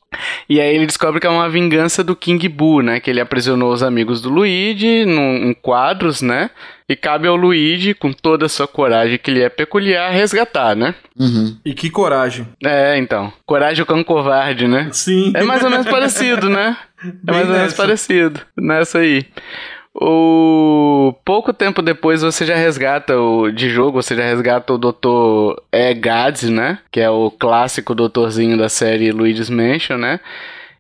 E aí ele descobre que é uma vingança do King Boo, né? Que ele aprisionou os amigos do Luigi num, em quadros, né? E cabe ao Luigi, com toda a sua coragem que lhe é peculiar, resgatar, né? Uhum. E que coragem. É, então. Coragem com covarde, né? Sim. É mais ou menos parecido, né? É mais ou menos parecido nessa aí. O pouco tempo depois você já resgata o de jogo, você já resgata o Dr. Gads, né? Que é o clássico doutorzinho da série Luigi's Mansion, né?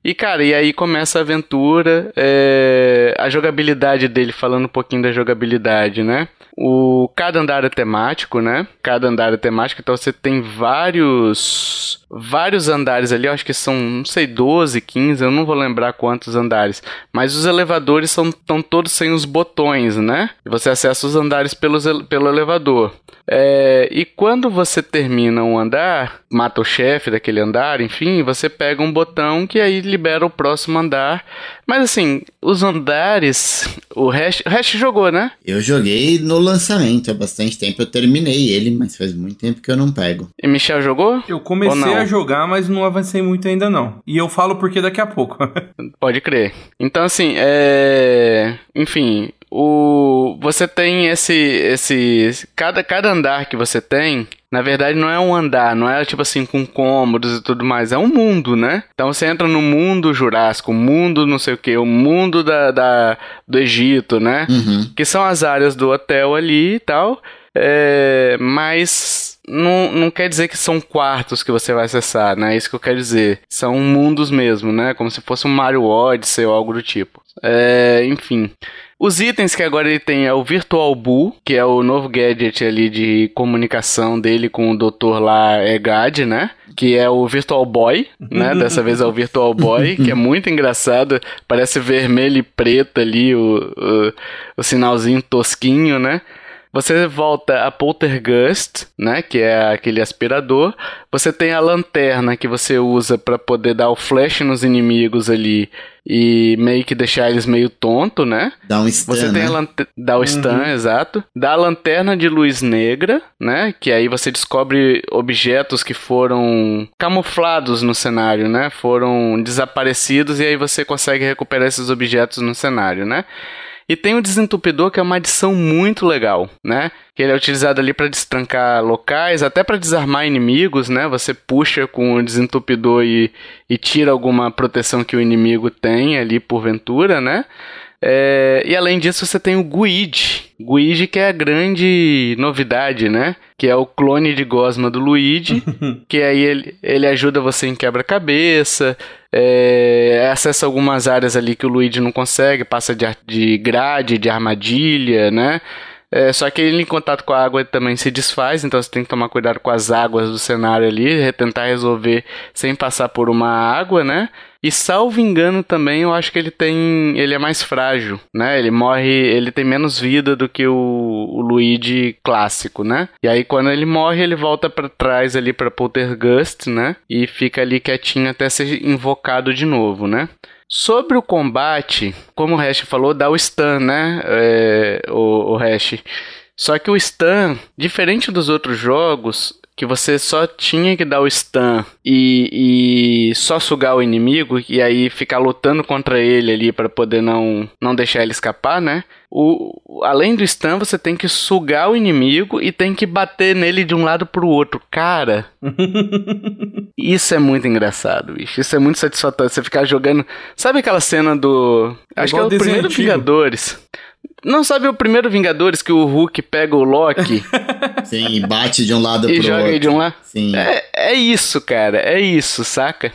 E, cara, e aí começa a aventura, é, a jogabilidade dele, falando um pouquinho da jogabilidade, né? O, cada andar é temático, né? Cada andar é temático, então você tem vários vários andares ali, eu acho que são, não sei, 12, 15, eu não vou lembrar quantos andares, mas os elevadores são estão todos sem os botões, né? E você acessa os andares pelos, pelo elevador. É, e quando você termina um andar, mata o chefe daquele andar, enfim, você pega um botão que aí libera o próximo andar. Mas assim, os andares, o Hash, o Hash jogou, né? Eu joguei no lançamento há bastante tempo, eu terminei ele, mas faz muito tempo que eu não pego. E Michel jogou? Eu comecei a jogar, mas não avancei muito ainda não. E eu falo porque daqui a pouco. Pode crer. Então assim, é... Enfim, o você tem esse esse cada cada andar que você tem na verdade não é um andar, não é tipo assim com cômodos e tudo mais, é um mundo, né? Então você entra no mundo jurássico, mundo não sei o que, o mundo da, da do Egito, né? Uhum. Que são as áreas do hotel ali e tal. É, mas não, não quer dizer que são quartos que você vai acessar, né? É isso que eu quero dizer. São mundos mesmo, né? Como se fosse um Mario Odyssey ou algo do tipo. É, enfim. Os itens que agora ele tem é o Virtual Bull, que é o novo gadget ali de comunicação dele com o doutor lá Egad, né? Que é o Virtual Boy, né? Dessa vez é o Virtual Boy, que é muito engraçado. Parece vermelho e preto ali, o, o, o sinalzinho tosquinho, né? Você volta a Poltergust, né, que é aquele aspirador. Você tem a lanterna que você usa para poder dar o flash nos inimigos ali e meio que deixar eles meio tonto, né? Dá um stun, Você tem né? a dá o stun, uhum. exato. Dá a lanterna de luz negra, né? Que aí você descobre objetos que foram camuflados no cenário, né? Foram desaparecidos e aí você consegue recuperar esses objetos no cenário, né? E tem o desentupidor, que é uma adição muito legal, né? Que ele é utilizado ali para destrancar locais, até para desarmar inimigos, né? Você puxa com o desentupidor e, e tira alguma proteção que o inimigo tem ali porventura, né? É, e além disso, você tem o Guide. Guide que é a grande novidade, né? Que é o clone de Gosma do Luigi. que aí ele, ele ajuda você em quebra-cabeça. É, acessa algumas áreas ali que o Luigi não consegue. Passa de, de grade, de armadilha, né? É, só que ele em contato com a água também se desfaz, então você tem que tomar cuidado com as águas do cenário ali, tentar resolver sem passar por uma água, né? E salvo engano também, eu acho que ele tem. Ele é mais frágil, né? Ele morre. Ele tem menos vida do que o, o Luigi clássico, né? E aí quando ele morre, ele volta para trás ali pra Poltergust, né? E fica ali quietinho até ser invocado de novo, né? Sobre o combate, como o Hash falou, dá o stun, né? É, o, o Hash. Só que o stun, diferente dos outros jogos, que você só tinha que dar o stun e, e só sugar o inimigo e aí ficar lutando contra ele ali para poder não, não deixar ele escapar, né? O, além do stun, você tem que sugar o inimigo e tem que bater nele de um lado pro outro. Cara, isso é muito engraçado, bicho. Isso é muito satisfatório. Você ficar jogando. Sabe aquela cena do. É Acho que é o primeiro antigo. Vingadores. Não sabe o primeiro Vingadores que o Hulk pega o Loki Sim, e bate de um lado e pro joga outro. de um lado? Sim. É, é isso, cara. É isso, saca?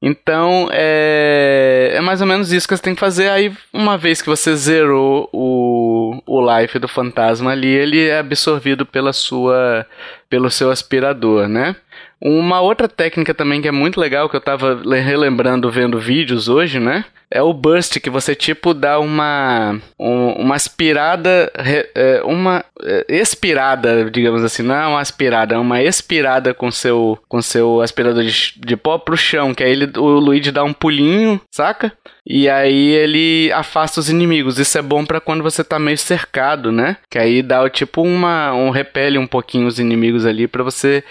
Então, é, é mais ou menos isso que você tem que fazer. Aí, uma vez que você zerou o, o life do fantasma ali, ele é absorvido pela sua, pelo seu aspirador, né? Uma outra técnica também que é muito legal, que eu tava le- relembrando vendo vídeos hoje, né? É o burst, que você tipo dá uma, um- uma aspirada, é, uma é, expirada, digamos assim, não é uma aspirada, é uma expirada com seu, com seu aspirador de, de pó pro chão, que aí ele, o Luigi dá um pulinho, saca? E aí ele afasta os inimigos. Isso é bom pra quando você tá meio cercado, né? Que aí dá tipo uma um repele um pouquinho os inimigos ali pra você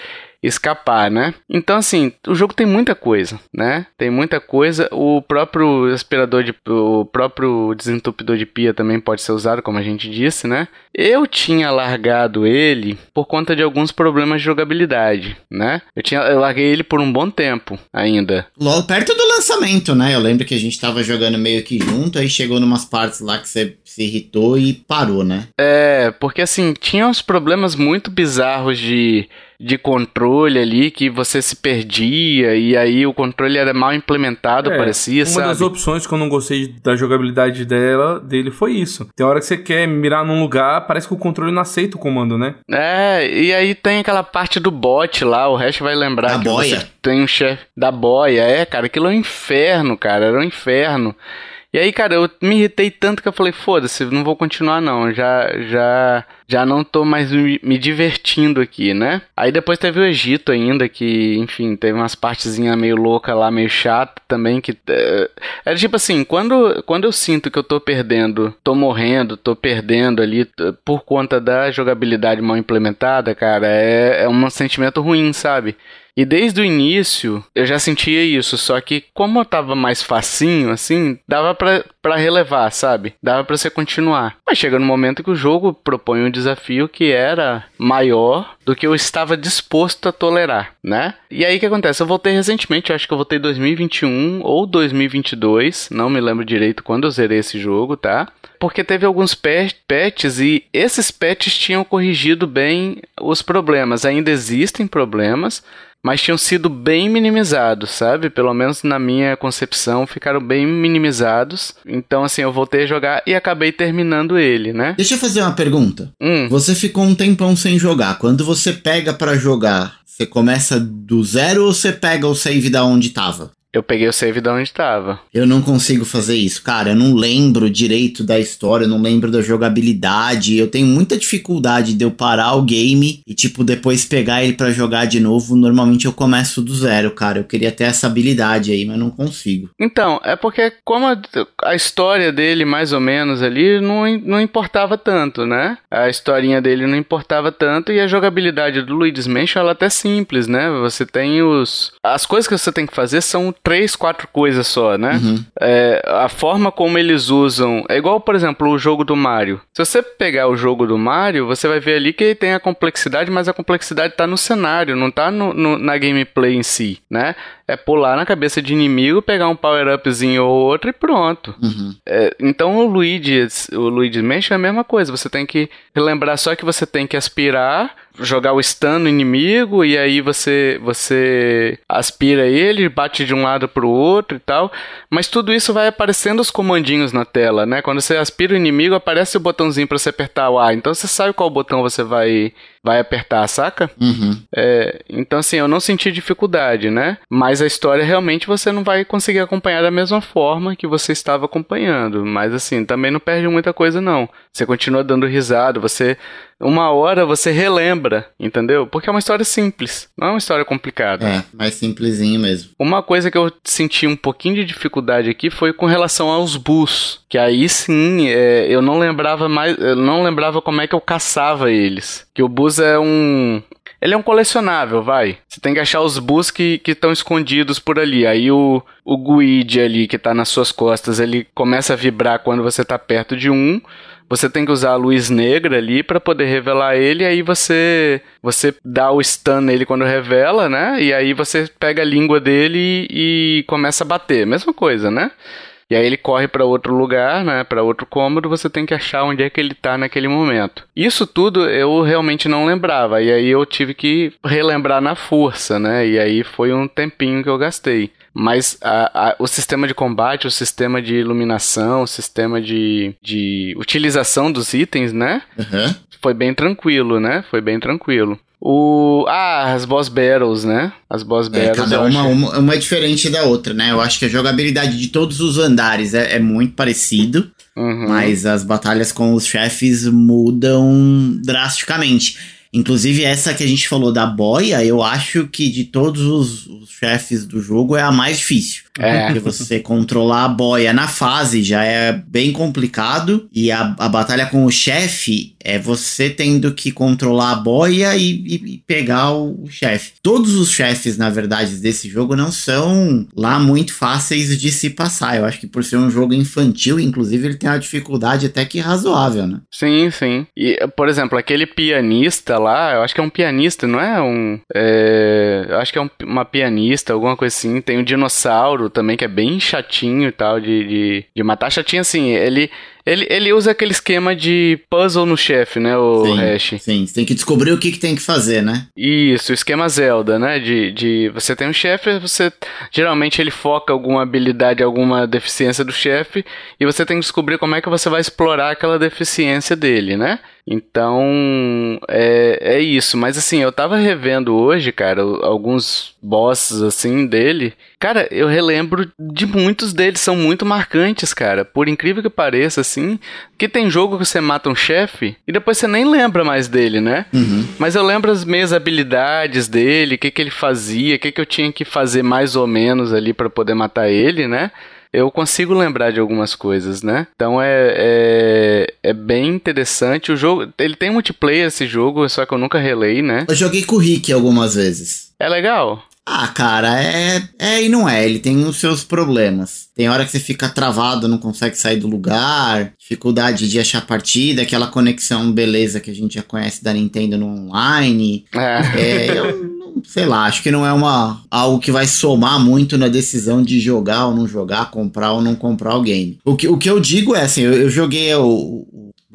escapar, né? Então assim, o jogo tem muita coisa, né? Tem muita coisa. O próprio aspirador de o próprio desentupidor de pia também pode ser usado, como a gente disse, né? Eu tinha largado ele por conta de alguns problemas de jogabilidade, né? Eu tinha eu larguei ele por um bom tempo ainda. Logo perto do lançamento, né? Eu lembro que a gente tava jogando meio que junto, aí chegou numas partes lá que você se irritou e parou, né? É, porque assim, tinha uns problemas muito bizarros de, de controle ali, que você se perdia, e aí o controle era mal implementado, É, parecia, Uma sabe? das opções que eu não gostei da jogabilidade dela, dele foi isso. Tem hora que você quer mirar num lugar, parece que o controle não aceita o comando, né? É, e aí tem aquela parte do bot lá, o resto vai lembrar Da que boia. você tem um chefe da boia. É, cara, aquilo é um inferno, cara, era um inferno. E aí, cara, eu me irritei tanto que eu falei, foda-se, não vou continuar não, já já já não tô mais me, divertindo aqui, né? Aí depois teve o Egito ainda, que, enfim, teve umas partezinhas meio louca lá, meio chata também, que é, era tipo assim, quando, quando eu sinto que eu tô perdendo, tô morrendo, tô perdendo ali por conta da jogabilidade mal implementada, cara, é, é um sentimento ruim, sabe? E desde o início eu já sentia isso, só que como eu tava mais facinho, assim, dava pra relevar, sabe? Dava pra você continuar. Mas chega no momento que o jogo propõe um desafio que era maior do que eu estava disposto a tolerar, né? E aí o que acontece? Eu voltei recentemente, eu acho que eu voltei em 2021 ou 2022, não me lembro direito quando eu zerei esse jogo, tá? Porque teve alguns pa- patches e esses patches tinham corrigido bem os problemas. Ainda existem problemas, mas tinham sido bem minimizados, sabe? Pelo menos na minha concepção, ficaram bem minimizados. Então, assim, eu voltei a jogar e acabei terminando ele, né? Deixa eu fazer uma pergunta. Hum, Você ficou um tempão sem jogar. Quando você pega pra jogar, você começa do zero ou você pega o save da onde tava? Eu peguei o save de onde estava. Eu não consigo fazer isso, cara. Eu não lembro direito da história, eu não lembro da jogabilidade. Eu tenho muita dificuldade de eu parar o game e, tipo, depois pegar ele pra jogar de novo. Normalmente eu começo do zero, cara. Eu queria ter essa habilidade aí, mas não consigo. Então, é porque como a, a história dele, mais ou menos, ali, não, não importava tanto, né? A historinha dele não importava tanto e a jogabilidade do Luigi's Mansion, ela é até simples, né? Você tem os... As coisas que você tem que fazer são três, quatro coisas só, né? Uhum. É, a forma como eles usam. É igual, por exemplo, o jogo do Mario. Se você pegar o jogo do Mario, você vai ver ali que tem a complexidade, mas a complexidade tá no cenário, não tá no, no- na gameplay em si, né? É pular na cabeça de inimigo, pegar um power-upzinho ou outro e pronto. Uhum. É, então o Luigi, o Luigi Mansion é a mesma coisa. Você tem que lembrar só que você tem que aspirar, jogar o stun no inimigo e aí você você aspira ele, bate de um lado pro outro e tal. Mas tudo isso vai aparecendo os comandinhos na tela, né? Quando você aspira o inimigo, aparece o botãozinho para você apertar o A. Então você sabe qual botão você vai vai apertar, saca? Uhum. É, então, assim, eu não senti dificuldade, né? Mas a história realmente você não vai conseguir acompanhar da mesma forma que você estava acompanhando. Mas, assim, também não perde muita coisa, não. Você continua dando risada, você. Uma hora você relembra, entendeu? Porque é uma história simples, não é uma história complicada. É, mais simplesinho mesmo. Uma coisa que eu senti um pouquinho de dificuldade aqui foi com relação aos bus. Que aí sim, é, eu não lembrava mais. Eu não lembrava como é que eu caçava eles. Que o bus é um. Ele é um colecionável, vai. Você tem que achar os bus que estão escondidos por ali. Aí o, o guide ali que tá nas suas costas, ele começa a vibrar quando você tá perto de um. Você tem que usar a luz negra ali para poder revelar ele, aí você você dá o stun nele quando revela, né? E aí você pega a língua dele e começa a bater. Mesma coisa, né? E aí ele corre para outro lugar, né, para outro cômodo, você tem que achar onde é que ele tá naquele momento. Isso tudo eu realmente não lembrava, e aí eu tive que relembrar na força, né? E aí foi um tempinho que eu gastei. Mas a, a, o sistema de combate, o sistema de iluminação, o sistema de, de utilização dos itens, né? Uhum. Foi bem tranquilo, né? Foi bem tranquilo. O. Ah, as boss battles, né? As boss é, battles. cada uma, uma, uma é diferente da outra, né? Eu acho que a jogabilidade de todos os andares é, é muito parecido. Uhum. Mas as batalhas com os chefes mudam drasticamente. Inclusive, essa que a gente falou da boia, eu acho que de todos os, os chefes do jogo é a mais difícil. É. Porque você controlar a boia na fase já é bem complicado. E a, a batalha com o chefe é você tendo que controlar a boia e, e, pegar o, o chefe. Todos os chefes, na verdade, desse jogo não são lá muito fáceis de se passar. Eu acho que por ser um jogo infantil, inclusive, ele tem uma dificuldade até que razoável, né? Sim, sim. E, por exemplo, aquele pianista lá, eu acho que é um pianista, não é um. É, eu acho que é um, uma pianista, alguma coisa assim. Tem um dinossauro também, que é bem chatinho e tal, de, de, de matar. Chatinho assim, ele ele, ele usa aquele esquema de puzzle no chefe, né, o sim, Hash? Sim, você tem que descobrir o que, que tem que fazer, né? Isso, o esquema Zelda, né? De, de você tem um chefe, você geralmente ele foca alguma habilidade, alguma deficiência do chefe, e você tem que descobrir como é que você vai explorar aquela deficiência dele, né? Então, é, é isso. Mas assim, eu tava revendo hoje, cara, alguns bosses assim dele. Cara, eu relembro de muitos deles, são muito marcantes, cara. Por incrível que pareça, assim. Que tem jogo que você mata um chefe e depois você nem lembra mais dele, né? Uhum. Mas eu lembro as minhas habilidades dele, o que, que ele fazia, o que, que eu tinha que fazer mais ou menos ali para poder matar ele, né? Eu consigo lembrar de algumas coisas, né? Então é, é, é, bem interessante. O jogo. Ele tem multiplayer esse jogo, só que eu nunca relei, né? Eu joguei com o Rick algumas vezes. É legal? Ah, cara, é, é e não é. Ele tem os seus problemas. Tem hora que você fica travado, não consegue sair do lugar, dificuldade de achar partida, aquela conexão beleza que a gente já conhece da Nintendo no online. É. é eu, sei lá, acho que não é uma algo que vai somar muito na decisão de jogar ou não jogar, comprar ou não comprar o game. O que, o que eu digo é assim, eu, eu joguei o,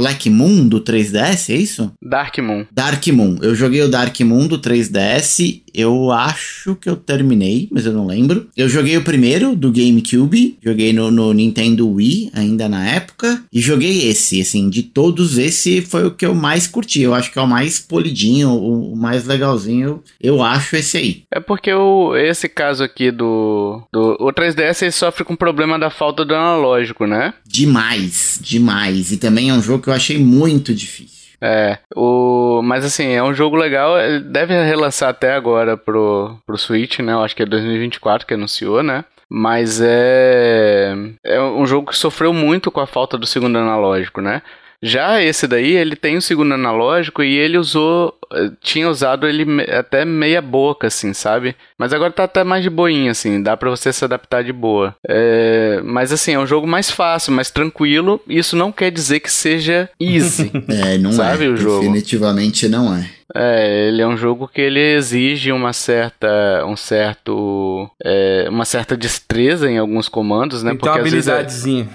Black Moon do 3DS, é isso? Dark Moon. Dark Moon. Eu joguei o Dark Moon do 3DS. Eu acho que eu terminei, mas eu não lembro. Eu joguei o primeiro do GameCube. Joguei no, no Nintendo Wii, ainda na época. E joguei esse. Assim, de todos, esse foi o que eu mais curti. Eu acho que é o mais polidinho, o, o mais legalzinho. Eu acho esse aí. É porque o, esse caso aqui do, do. O 3DS ele sofre com o problema da falta do analógico, né? Demais, demais. E também é um jogo que eu achei muito difícil. É, o, mas assim, é um jogo legal, ele deve relançar até agora pro, pro Switch, né? Eu acho que é 2024 que anunciou, né? Mas é, é um jogo que sofreu muito com a falta do segundo analógico, né? Já esse daí, ele tem o segundo analógico e ele usou. Eh, tinha usado ele até meia boca, assim, sabe? Mas agora tá até mais de boinha, assim, dá pra você se adaptar de boa. É, mas assim, é um jogo mais fácil, mais tranquilo. Isso não quer dizer que seja easy. é, não sabe, é. O jogo. Definitivamente não é. É, ele é um jogo que ele exige uma certa, um certo, é, uma certa destreza em alguns comandos, né? Tem Porque habilidadezinha.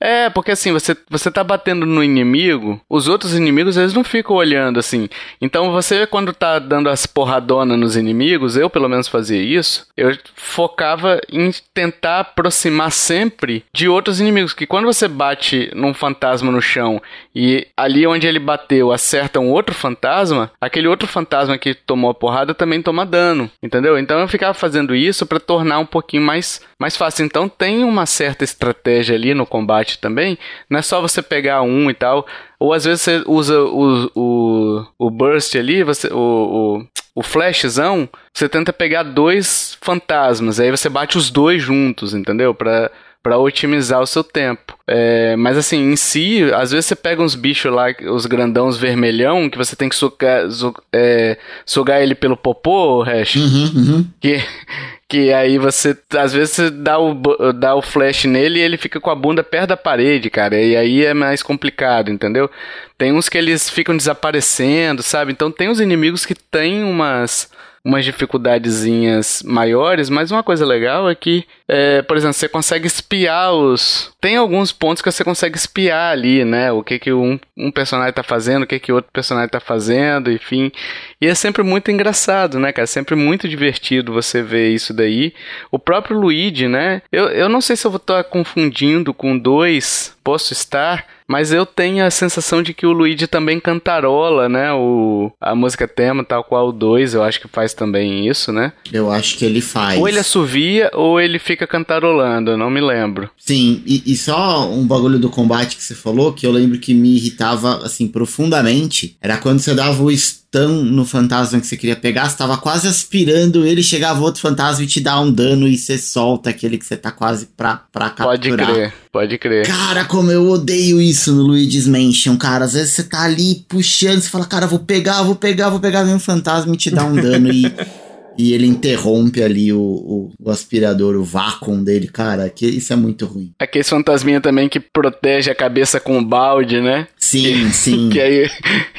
É, porque assim, você, você tá batendo no inimigo, os outros inimigos eles não ficam olhando assim. Então você, quando tá dando as porradonas nos inimigos, eu pelo menos fazia isso, eu focava em tentar aproximar sempre de outros inimigos. Que quando você bate num fantasma no chão e ali onde ele bateu acerta um outro fantasma, aquele outro fantasma que tomou a porrada também toma dano, entendeu? Então eu ficava fazendo isso para tornar um pouquinho mais, mais fácil. Então tem uma certa estratégia ali no combate também, não é só você pegar um e tal. Ou às vezes você usa o, o, o burst ali, você, o, o, o flashzão, você tenta pegar dois fantasmas, aí você bate os dois juntos, entendeu? Pra, para otimizar o seu tempo. É, mas assim, em si, às vezes você pega uns bichos lá, os grandãos vermelhão, que você tem que sugar, é, sugar ele pelo popô, Hash. Uhum, uhum. Que, que aí você, às vezes, você dá o, dá o flash nele e ele fica com a bunda perto da parede, cara. E aí é mais complicado, entendeu? Tem uns que eles ficam desaparecendo, sabe? Então tem os inimigos que têm umas umas dificuldadezinhas maiores, mas uma coisa legal é que, é, por exemplo, você consegue espiar os. Tem alguns pontos que você consegue espiar ali, né? O que que um, um personagem tá fazendo, o que que outro personagem tá fazendo, enfim. E é sempre muito engraçado, né, cara? É sempre muito divertido você ver isso daí. O próprio Luigi, né? Eu, eu não sei se eu vou estar confundindo com dois, posso estar mas eu tenho a sensação de que o Luigi também cantarola, né? O, a música tema, tal qual o 2, eu acho que faz também isso, né? Eu acho que ele faz. Ou ele assovia ou ele fica cantarolando, não me lembro. Sim, e, e, só um bagulho do combate que você falou, que eu lembro que me irritava, assim, profundamente, era quando você dava o stun no fantasma que você queria pegar, você tava quase aspirando ele, chegava outro fantasma e te dá um dano e você solta aquele que você tá quase pra, pra capturar. Pode crer, pode crer. Cara, como eu odeio isso no Luigi's Mansion, cara. Às vezes você tá ali puxando, você fala, cara, vou pegar, vou pegar, vou pegar, vem um fantasma e te dá um dano e... e ele interrompe ali o, o, o, aspirador, o vácuo dele, cara, que isso é muito ruim. Aquele fantasminha também que protege a cabeça com o balde, né? Sim, que, sim. Que aí,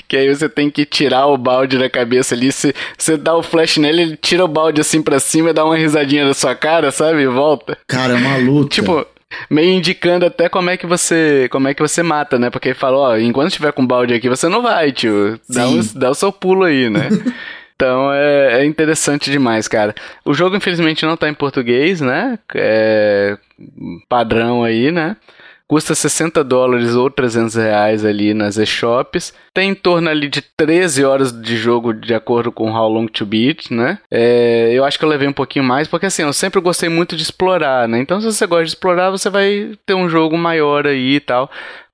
que aí você tem que tirar o balde da cabeça ali, você, você dá o flash nele, ele tira o balde assim pra cima, dá uma risadinha da sua cara, sabe? E volta. Cara, é uma luta. tipo, meio indicando até como é que você como é que você mata, né? Porque ele falou, ó, enquanto estiver com balde aqui, você não vai, tio. Dá, um, dá o seu pulo aí, né? Então é, é, interessante demais, cara. O jogo, infelizmente, não tá em português, né? É padrão aí, né? Custa 60 dólares ou 300 reais ali nas eShops. Tem em torno ali de 13 horas de jogo de acordo com How Long to Beat, né? É, eu acho que eu levei um pouquinho mais, porque assim, eu sempre gostei muito de explorar, né? Então se você gosta de explorar, você vai ter um jogo maior aí e tal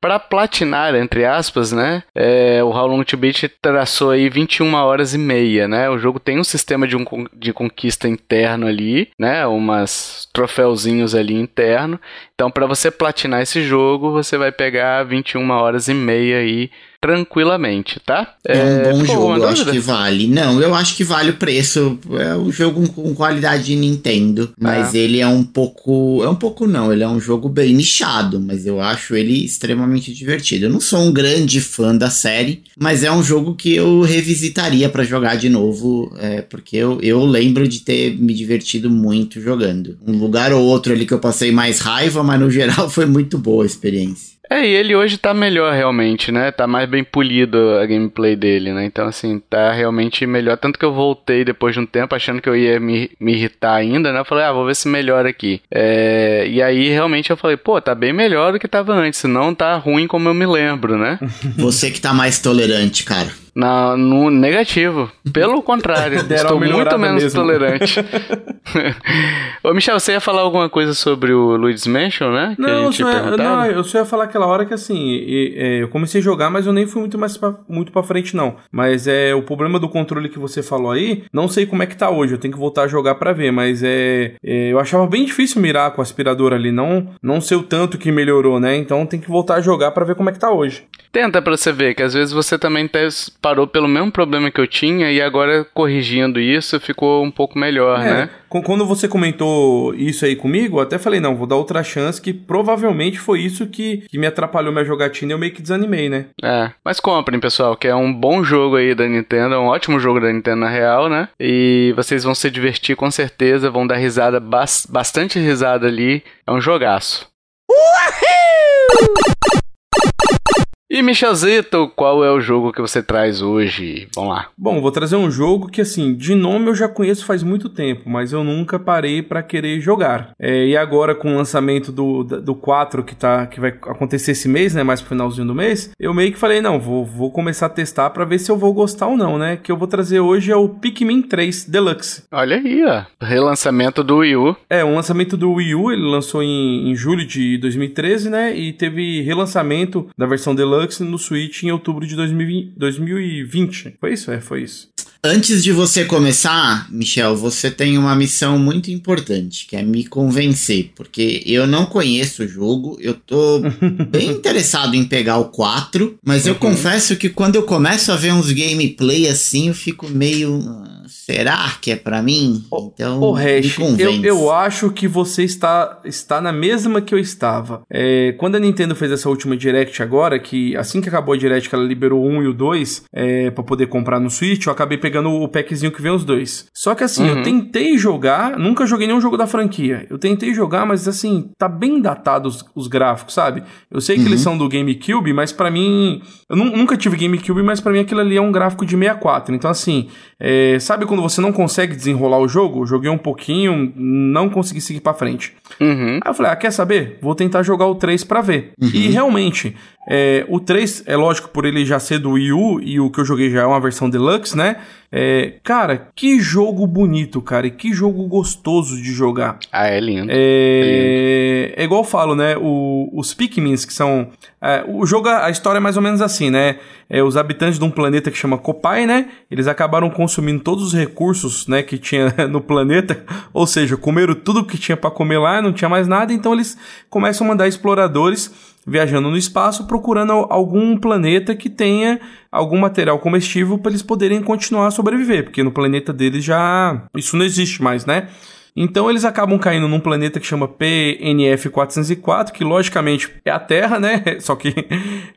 para platinar, entre aspas, né? É, o How Long to Beat traçou aí 21 horas e meia, né? O jogo tem um sistema de, um, de conquista interno ali, né? Umas troféuzinhos ali interno. Então, para você platinar esse jogo, você vai pegar 21 horas e meia aí tranquilamente, tá? É, é um bom jogo, eu acho que vale. Não, eu acho que vale o preço. É um jogo com qualidade de Nintendo, mas é. ele é um pouco, é um pouco não, ele é um jogo bem nichado, mas eu acho ele extremamente divertido. Eu não sou um grande fã da série, mas é um jogo que eu revisitaria para jogar de novo, é, porque eu, eu lembro de ter me divertido muito jogando. Um lugar ou outro ali que eu passei mais raiva, mas no geral foi muito boa a experiência. É, e ele hoje tá melhor realmente, né? Tá mais bem polido a gameplay dele, né? Então, assim, tá realmente melhor. Tanto que eu voltei depois de um tempo achando que eu ia me, me irritar ainda, né? Eu falei, ah, vou ver se melhora aqui. É, e aí, realmente, eu falei, pô, tá bem melhor do que tava antes. Não tá ruim como eu me lembro, né? Você que tá mais tolerante, cara. Na, no negativo. Pelo contrário, estou muito menos mesmo. tolerante. Ô, Michel, você ia falar alguma coisa sobre o Luigi's Mansion, né? Não, eu só, ia, não, eu só ia falar aquela hora que assim, e, eu comecei a jogar, mas eu nem fui muito mais pra, muito pra frente, não. Mas é o problema do controle que você falou aí, não sei como é que tá hoje, eu tenho que voltar a jogar para ver, mas é, é, Eu achava bem difícil mirar com o aspirador ali, não, não sei o tanto que melhorou, né? Então tem que voltar a jogar para ver como é que tá hoje. Tenta pra você ver, que às vezes você também parou pelo mesmo problema que eu tinha e agora corrigindo isso ficou um pouco melhor, é, né? Quando você comentou isso aí comigo, eu até falei, não, vou dar outra chance, que provavelmente foi isso que, que me atrapalhou minha jogatina e eu meio que desanimei, né? É, mas comprem, pessoal, que é um bom jogo aí da Nintendo, é um ótimo jogo da Nintendo na real, né? E vocês vão se divertir com certeza, vão dar risada, bastante risada ali, é um jogaço. Uhul! E Michelzito, qual é o jogo que você traz hoje? Vamos lá. Bom, vou trazer um jogo que, assim, de nome eu já conheço faz muito tempo, mas eu nunca parei para querer jogar. É, e agora, com o lançamento do, do 4 que, tá, que vai acontecer esse mês, né? Mais pro finalzinho do mês, eu meio que falei, não, vou, vou começar a testar para ver se eu vou gostar ou não, né? Que eu vou trazer hoje é o Pikmin 3 Deluxe. Olha aí, ó. Relançamento do Wii U. É, um lançamento do Wii U, ele lançou em, em julho de 2013, né? E teve relançamento da versão Deluxe Deluxe no Switch em outubro de 2020. 2020. Foi isso? É, foi isso. Antes de você começar, Michel, você tem uma missão muito importante, que é me convencer, porque eu não conheço o jogo, eu tô bem interessado em pegar o 4, mas eu Uhum. confesso que quando eu começo a ver uns gameplay assim, eu fico meio. "Ah, Será que é pra mim? Então, Ô, me Hash, eu, eu acho que você está, está na mesma que eu estava. É, quando a Nintendo fez essa última Direct agora, que assim que acabou a Direct, que ela liberou o 1 e o 2 é, para poder comprar no Switch, eu acabei pegando o packzinho que vem os dois. Só que assim, eu tentei jogar, nunca joguei nenhum jogo da franquia. Eu tentei jogar, mas assim, tá bem datado os, os gráficos, sabe? Eu sei que eles são do GameCube, mas pra mim. Eu nu- nunca tive GameCube, mas pra mim aquilo ali é um gráfico de 64. Então, assim, é, sabe quando você não consegue desenrolar o jogo? Joguei um pouquinho, não consegui seguir pra frente. Uhum. Aí eu falei, ah, quer saber? Vou tentar jogar o 3 pra ver. E realmente, é, o 3, é lógico, por ele já ser do Wii U, e o que eu joguei já é uma versão deluxe, né? É, cara, que jogo bonito, cara, e que jogo gostoso de jogar. Ah, é lindo. É, é igual eu falo, né? O, os Pikmins, que são. é, o jogo, a história é mais ou menos assim, né? É, os habitantes de um planeta que chama Copai, né? Eles acabaram consumindo todos os recursos, né, que tinha no planeta, ou seja, comeram tudo que tinha pra comer lá, não tinha mais nada, então eles começam a mandar exploradores viajando no espaço procurando al- algum planeta que tenha algum material comestível para eles poderem continuar a sobreviver, porque no planeta deles já isso não existe mais, né? Então eles acabam caindo num planeta que chama PNF 404, que logicamente é a Terra, né? Só que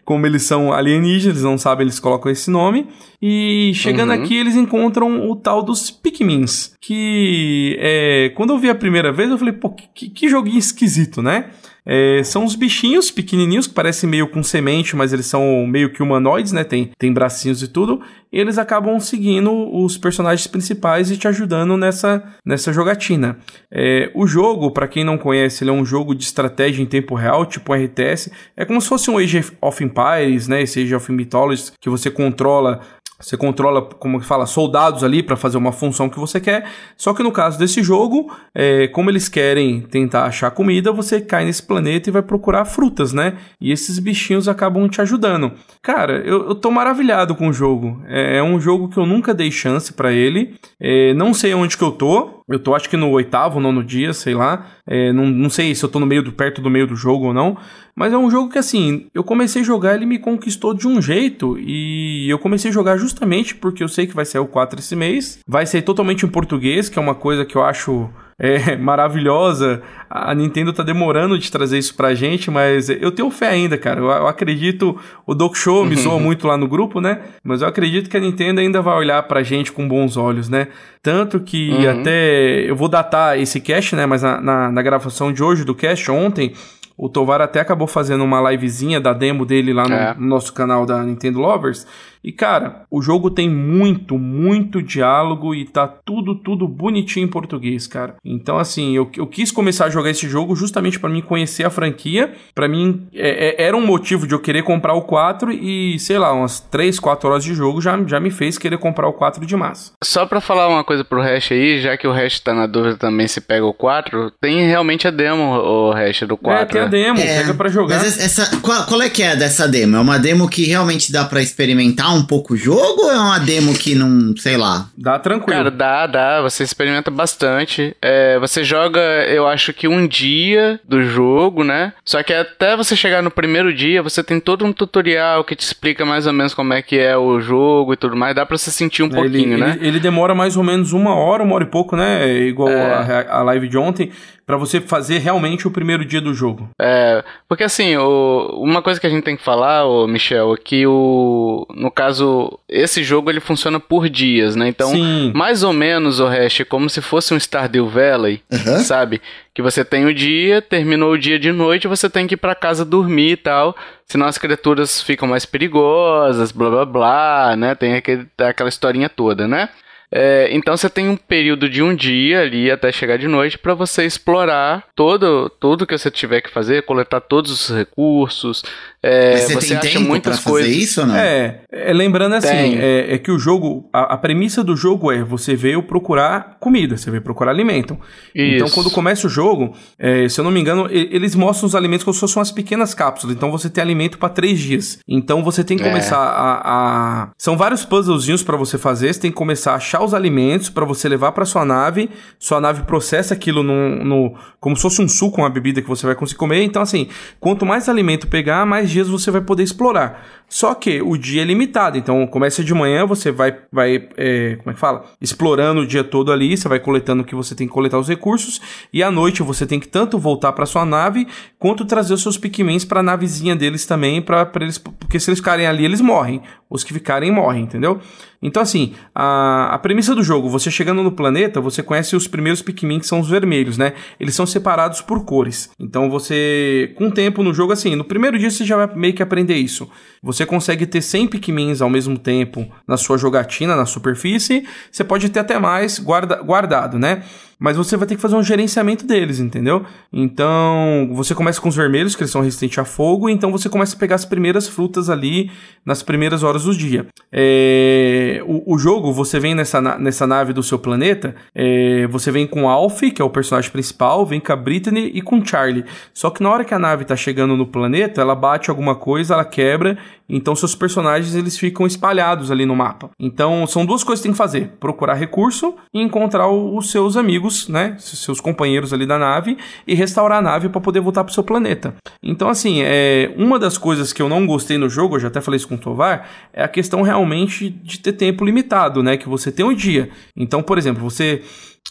como eles são alienígenas, eles não sabem, eles colocam esse nome. E chegando Uhum. aqui, eles encontram o tal dos Pikmins, que é, quando eu vi a primeira vez, eu falei, pô, que, que joguinho esquisito, né? É, são uns bichinhos pequenininhos que parecem meio com semente, mas eles são meio que humanoides, né? Tem, tem bracinhos e tudo. E eles acabam seguindo os personagens principais e te ajudando nessa, nessa jogatina. É, o jogo, pra quem não conhece, ele é um jogo de estratégia em tempo real, tipo RTS. É como se fosse um Age of Empires, né? Esse Age of Mythology que você controla você controla, como que fala, soldados ali para fazer uma função que você quer. Só que no caso desse jogo, é, como eles querem tentar achar comida, você cai nesse planeta e vai procurar frutas, né? E esses bichinhos acabam te ajudando. Cara, eu, eu tô maravilhado com o jogo. É, é um jogo que eu nunca dei chance para ele. É, não sei onde que eu tô. Eu tô acho que no oitavo, nono dia, sei lá. É, não, não sei se eu tô no meio do, perto do meio do jogo ou não. Mas é um jogo que, assim, eu comecei a jogar, ele me conquistou de um jeito. E eu comecei a jogar justamente porque eu sei que vai ser o 4 esse mês. Vai ser totalmente em português, que é uma coisa que eu acho é, maravilhosa. A Nintendo tá demorando de trazer isso pra gente, mas eu tenho fé ainda, cara. Eu, eu acredito. O Doc Show me zoa muito lá no grupo, né? Mas eu acredito que a Nintendo ainda vai olhar pra gente com bons olhos, né? Tanto que Uhum. até. Eu vou datar esse cast, né? Mas na, na, na gravação de hoje do cast, ontem. O Tovar até acabou fazendo uma livezinha da demo dele lá no, É. no nosso canal da Nintendo Lovers. E cara, o jogo tem muito, muito diálogo e tá tudo, tudo bonitinho em português, cara. Então, assim, eu, eu quis começar a jogar esse jogo justamente pra mim conhecer a franquia. Pra mim, é- é- era um motivo de eu querer comprar o 4 e, sei lá, umas 3, 4 horas de jogo já, já me fez querer comprar o 4 de massa. Só pra falar uma coisa pro Hash aí, já que o Hash tá na dúvida também se pega o 4, tem realmente a demo, o Hash, do 4. é, tem a né? demo, É, pega pra jogar. Mas essa, qual, qual é que é dessa demo? É uma demo que realmente dá pra experimentar um pouco o jogo ou é uma demo que não, sei lá? Dá tranquilo. Cara, dá, dá, você experimenta bastante. É, você joga, eu acho que um dia do jogo, né? Só que até você chegar no primeiro dia, você tem todo um tutorial que te explica mais ou menos como é que é o jogo e tudo mais. Dá pra você sentir um É, pouquinho, ele, né? Ele, ele demora mais ou menos uma hora, uma hora e pouco, né? Igual É. a, a live de ontem, pra você fazer realmente o primeiro dia do jogo. É, porque assim, o, uma coisa que a gente tem que falar, ô Michel, é que o, no caso, esse jogo ele funciona por dias, né? Então, Sim. mais ou menos o resto é como se fosse um Stardew Valley, Aham. sabe? Que você tem o dia, terminou o dia de noite, você tem que ir pra casa dormir e tal. Senão as criaturas ficam mais perigosas, blá blá blá, né? Tem aquele, aquela historinha toda, né? É, então você tem um período de um dia ali até chegar de noite para você explorar todo tudo que você tiver que fazer, coletar todos os recursos. É, Mas você, você tem acha tempo pra muitas fazer coisas. isso ou não? É, é, lembrando assim, é, é que o jogo, a, a premissa do jogo é você veio procurar comida, você vai procurar alimento. Então, Isso. Então, quando começa o jogo, é, se eu não me engano, eles mostram os alimentos como se fossem umas pequenas cápsulas. Então, você tem alimento pra três dias. Então, você tem que É. começar a, a- São vários puzzlezinhos pra você fazer. Você tem que começar a achar os alimentos pra você levar pra sua nave. Sua nave processa aquilo no- como se fosse um suco, uma bebida que você vai conseguir comer. Então, assim, quanto mais alimento pegar, mais dias você vai poder explorar. Só que o dia é limitado. Então, começa de manhã, você vai, vai é, como é que fala? Explorando o dia todo ali, você vai coletando o que você tem que coletar os recursos. E à noite você tem que tanto voltar pra sua nave, quanto trazer os seus Pikmins pra navezinha deles também, pra eles, porque se eles ficarem ali, eles morrem. Os que ficarem morrem, entendeu? Então, assim, a, a premissa do jogo, você chegando no planeta, você conhece os primeiros Pikmin, que são os vermelhos, né? Eles são separados por cores. Então, você, com o tempo no jogo, assim, no primeiro dia você já vai meio que aprender isso. Você consegue ter 100 Pikmins ao mesmo tempo na sua jogatina, na superfície. Você pode ter até mais guarda, guardado, né? Mas você vai ter que fazer um gerenciamento deles, entendeu? Então, você começa com os vermelhos, que eles são resistentes a fogo, então você começa a pegar as primeiras frutas ali nas primeiras horas do dia. É, o, o jogo, você vem nessa, nessa nave do seu planeta, é, você vem com Alf, que é o personagem principal, vem com a Brittany e com Charlie. Só que na hora que a nave tá chegando no planeta, ela bate alguma coisa, ela quebra, então seus personagens eles ficam espalhados ali no mapa. Então são duas coisas que tem que fazer: procurar recurso e encontrar o- os seus amigos, né, s- seus companheiros ali da nave e restaurar a nave para poder voltar pro seu planeta. Então assim, é uma das coisas que eu não gostei no jogo, eu já até falei isso com o Tovar, é a questão realmente de ter tempo limitado, né, que você tem um dia. Então, por exemplo, você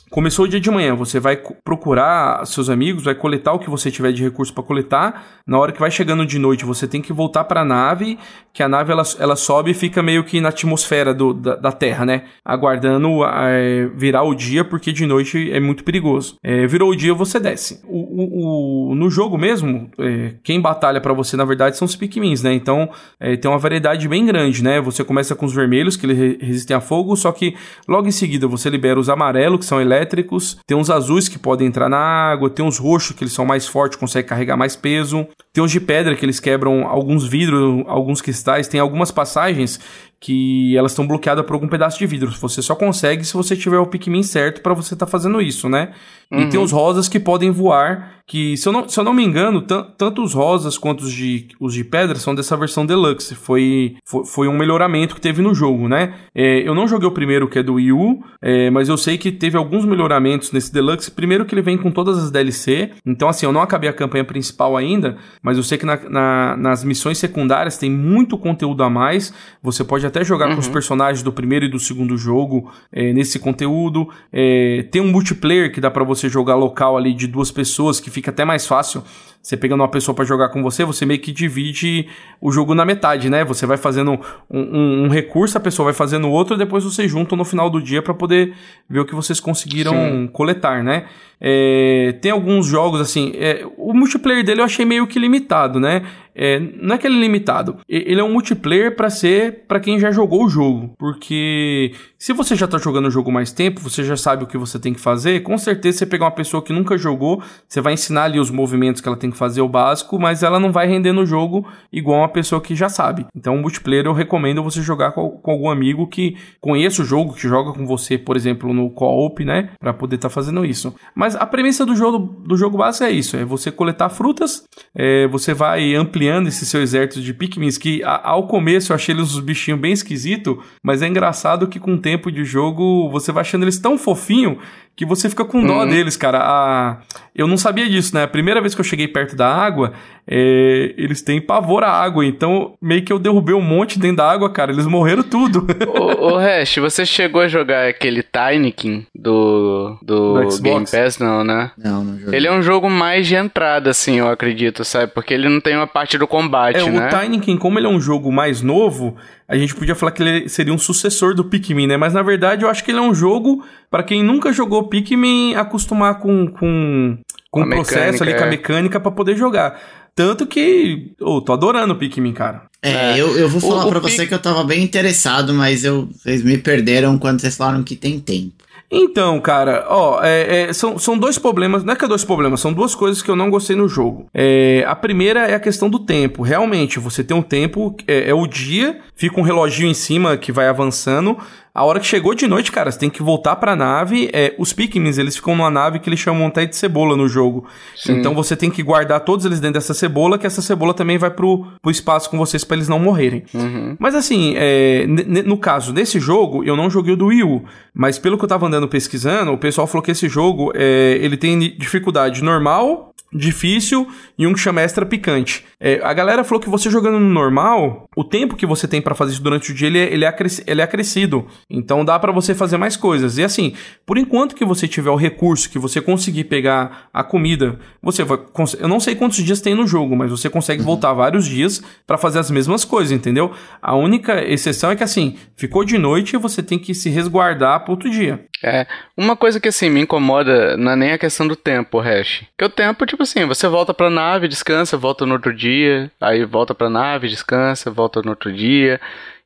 Começou o dia de manhã, você vai procurar seus amigos, vai coletar o que você tiver de recurso para coletar. Na hora que vai chegando de noite, você tem que voltar para a nave, que a nave ela, ela sobe e fica meio que na atmosfera do, da, da Terra, né? Aguardando é, virar o dia, porque de noite é muito perigoso. É, virou o dia, você desce. O, o- o- no jogo mesmo, é, quem batalha para você, na verdade, são os Pikmins, né? Então, é, tem uma variedade bem grande, né? Você começa com os vermelhos, que eles re- resistem a fogo, só que logo em seguida você libera os amarelos, que são elétricos, tem uns azuis que podem entrar na água, tem uns roxos que eles são mais fortes, conseguem carregar mais peso, tem uns de pedra que eles quebram alguns vidros, alguns cristais, tem algumas passagens que elas estão bloqueadas por algum pedaço de vidro. Você só consegue se você tiver o Pikmin certo para você estar fazendo isso, né? E tem os rosas que podem voar, que se eu não, se eu não me engano, tan- tanto os rosas quanto os de, os de pedra são dessa versão deluxe. Foi, foi, foi um melhoramento que teve no jogo, né? É, eu não joguei o primeiro, que é do Wii U, é, mas eu sei que teve alguns melhoramentos nesse deluxe. Primeiro que ele vem com todas as DLC, então assim, eu não acabei a campanha principal ainda, mas eu sei que na- na- nas missões secundárias tem muito conteúdo a mais. Você pode até jogar com os personagens do primeiro e do segundo jogo é, nesse conteúdo. É, tem um multiplayer que dá pra você jogar local ali de duas pessoas, que fica até mais fácil. Você pegando uma pessoa pra jogar com você, você meio que divide o jogo na metade, né? Você vai fazendo um, um- um recurso, a pessoa vai fazendo outro, depois vocês juntam no final do dia pra poder ver o que vocês conseguiram Sim. coletar, né? É, tem alguns jogos assim. é, o multiplayer dele eu achei meio que limitado, né? É, não é que ele é limitado. Ele é um multiplayer pra ser pra quem já jogou o jogo. Porque se você já tá jogando o jogo mais tempo, você já sabe o que você tem que fazer. Com certeza você pegar uma pessoa que nunca jogou, você vai ensinar ali os movimentos que ela tem que fazer, o básico, mas ela não vai render no jogo igual uma pessoa que já sabe. Então, o multiplayer eu recomendo você jogar com, com algum amigo que conheça o jogo, que joga com você, por exemplo, no co-op, né? Pra poder estar fazendo isso. Mas a premissa do jogo, do jogo básico é isso: é você coletar frutas, é, você vai ampliando esse seu exército de Pikmins, que a- ao começo eu achei eles uns bichinhos bem esquisitos, mas é engraçado que com o tempo de jogo você vai achando eles tão fofinho que você fica com dó Uhum. deles, cara. A... Eu não sabia disso, né? A primeira vez que eu cheguei perto da água, é, eles têm pavor à água, então meio que eu derrubei um monte dentro da água, cara. Eles morreram tudo. Ô, ô Hash, você chegou a jogar aquele Tinykin do, do, Do Xbox? Game Pass, não, né? Não, não joguei. Ele é um jogo mais de entrada, assim, eu acredito, sabe? Porque ele não tem uma parte do combate, É, né? o Tinykin, como ele é um jogo mais novo, a gente podia falar que ele seria um sucessor do Pikmin, né? Mas na verdade eu acho que ele é um jogo para quem nunca jogou Pikmin acostumar com, com, com o processo mecânica, ali, com a é. mecânica pra poder jogar. Tanto que, ô, tô adorando o Pikmin, cara. É, eu, eu vou falar Pic- você que eu tava bem interessado, mas eu, vocês me perderam quando vocês falaram que tem tempo. Então, cara, ó, é, é, são, são dois problemas, não é que é dois problemas, são duas coisas que eu não gostei no jogo. É, a primeira é a questão do tempo. Realmente, você tem um tempo, é, é o dia, fica um reloginho em cima que vai avançando. A hora que chegou de noite, cara, você tem que voltar pra nave. É, os Pikmins, eles ficam numa nave que eles chamam até de cebola no jogo. Sim. Então você tem que guardar todos eles dentro dessa cebola, que essa cebola também vai pro, pro espaço com vocês para eles não morrerem. Uhum. Mas assim, é, no caso desse jogo, eu não joguei o do Wii U, mas pelo que eu tava andando pesquisando, o pessoal falou que esse jogo é, ele tem dificuldade normal, difícil e um que chama extra picante. É, a galera falou que você jogando no normal, o tempo que você tem para fazer isso durante o dia, ele é, ele é, ele é acrescido. Então dá para você fazer mais coisas. E assim, por enquanto que você tiver o recurso, que você conseguir pegar a comida, você vai... Eu não sei quantos dias tem no jogo, mas você consegue uhum. voltar vários dias para fazer as mesmas coisas, entendeu? A única exceção é que assim, ficou de noite e você tem que se resguardar pro outro dia. É, uma coisa que assim me incomoda não é nem a questão do tempo, Hash. Que o tempo, tipo assim, você volta pra nave, descansa, volta no outro dia, aí volta pra nave, descansa, volta no outro dia.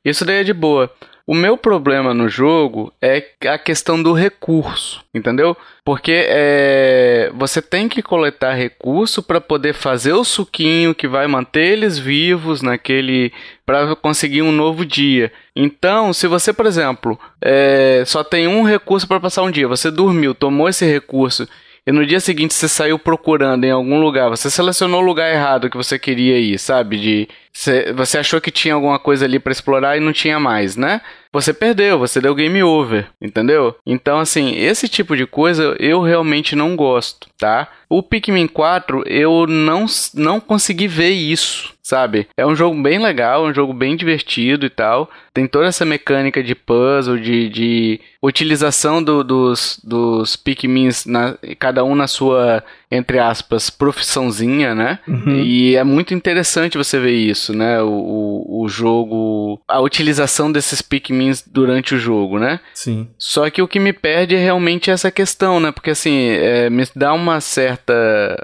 Isso daí é de boa. O meu problema no jogo é a questão do recurso, entendeu? Porque é, você tem que coletar recurso para poder fazer o suquinho que vai manter eles vivos naquele para conseguir um novo dia. Então, se você, por exemplo, é, só tem um recurso para passar um dia, você dormiu, tomou esse recurso e no dia seguinte você saiu procurando em algum lugar, você selecionou o lugar errado que você queria ir, sabe? De você achou que tinha alguma coisa ali para explorar e não tinha mais, né? Você perdeu, você deu game over, entendeu? Então, assim, esse tipo de coisa eu realmente não gosto, tá? O Pikmin 4 eu não, não consegui ver isso, sabe? É um jogo bem legal, um jogo bem divertido e tal. Tem toda essa mecânica de puzzle, de, de utilização do, dos, dos Pikmins, na, cada um na sua entre aspas, profissãozinha, né? Uhum. E é muito interessante você ver isso, né? O, o, o, jogo, a utilização desses Pikmins durante o jogo, né? Sim. Só que o que me perde é realmente essa questão, né? Porque assim, é, me dá uma certa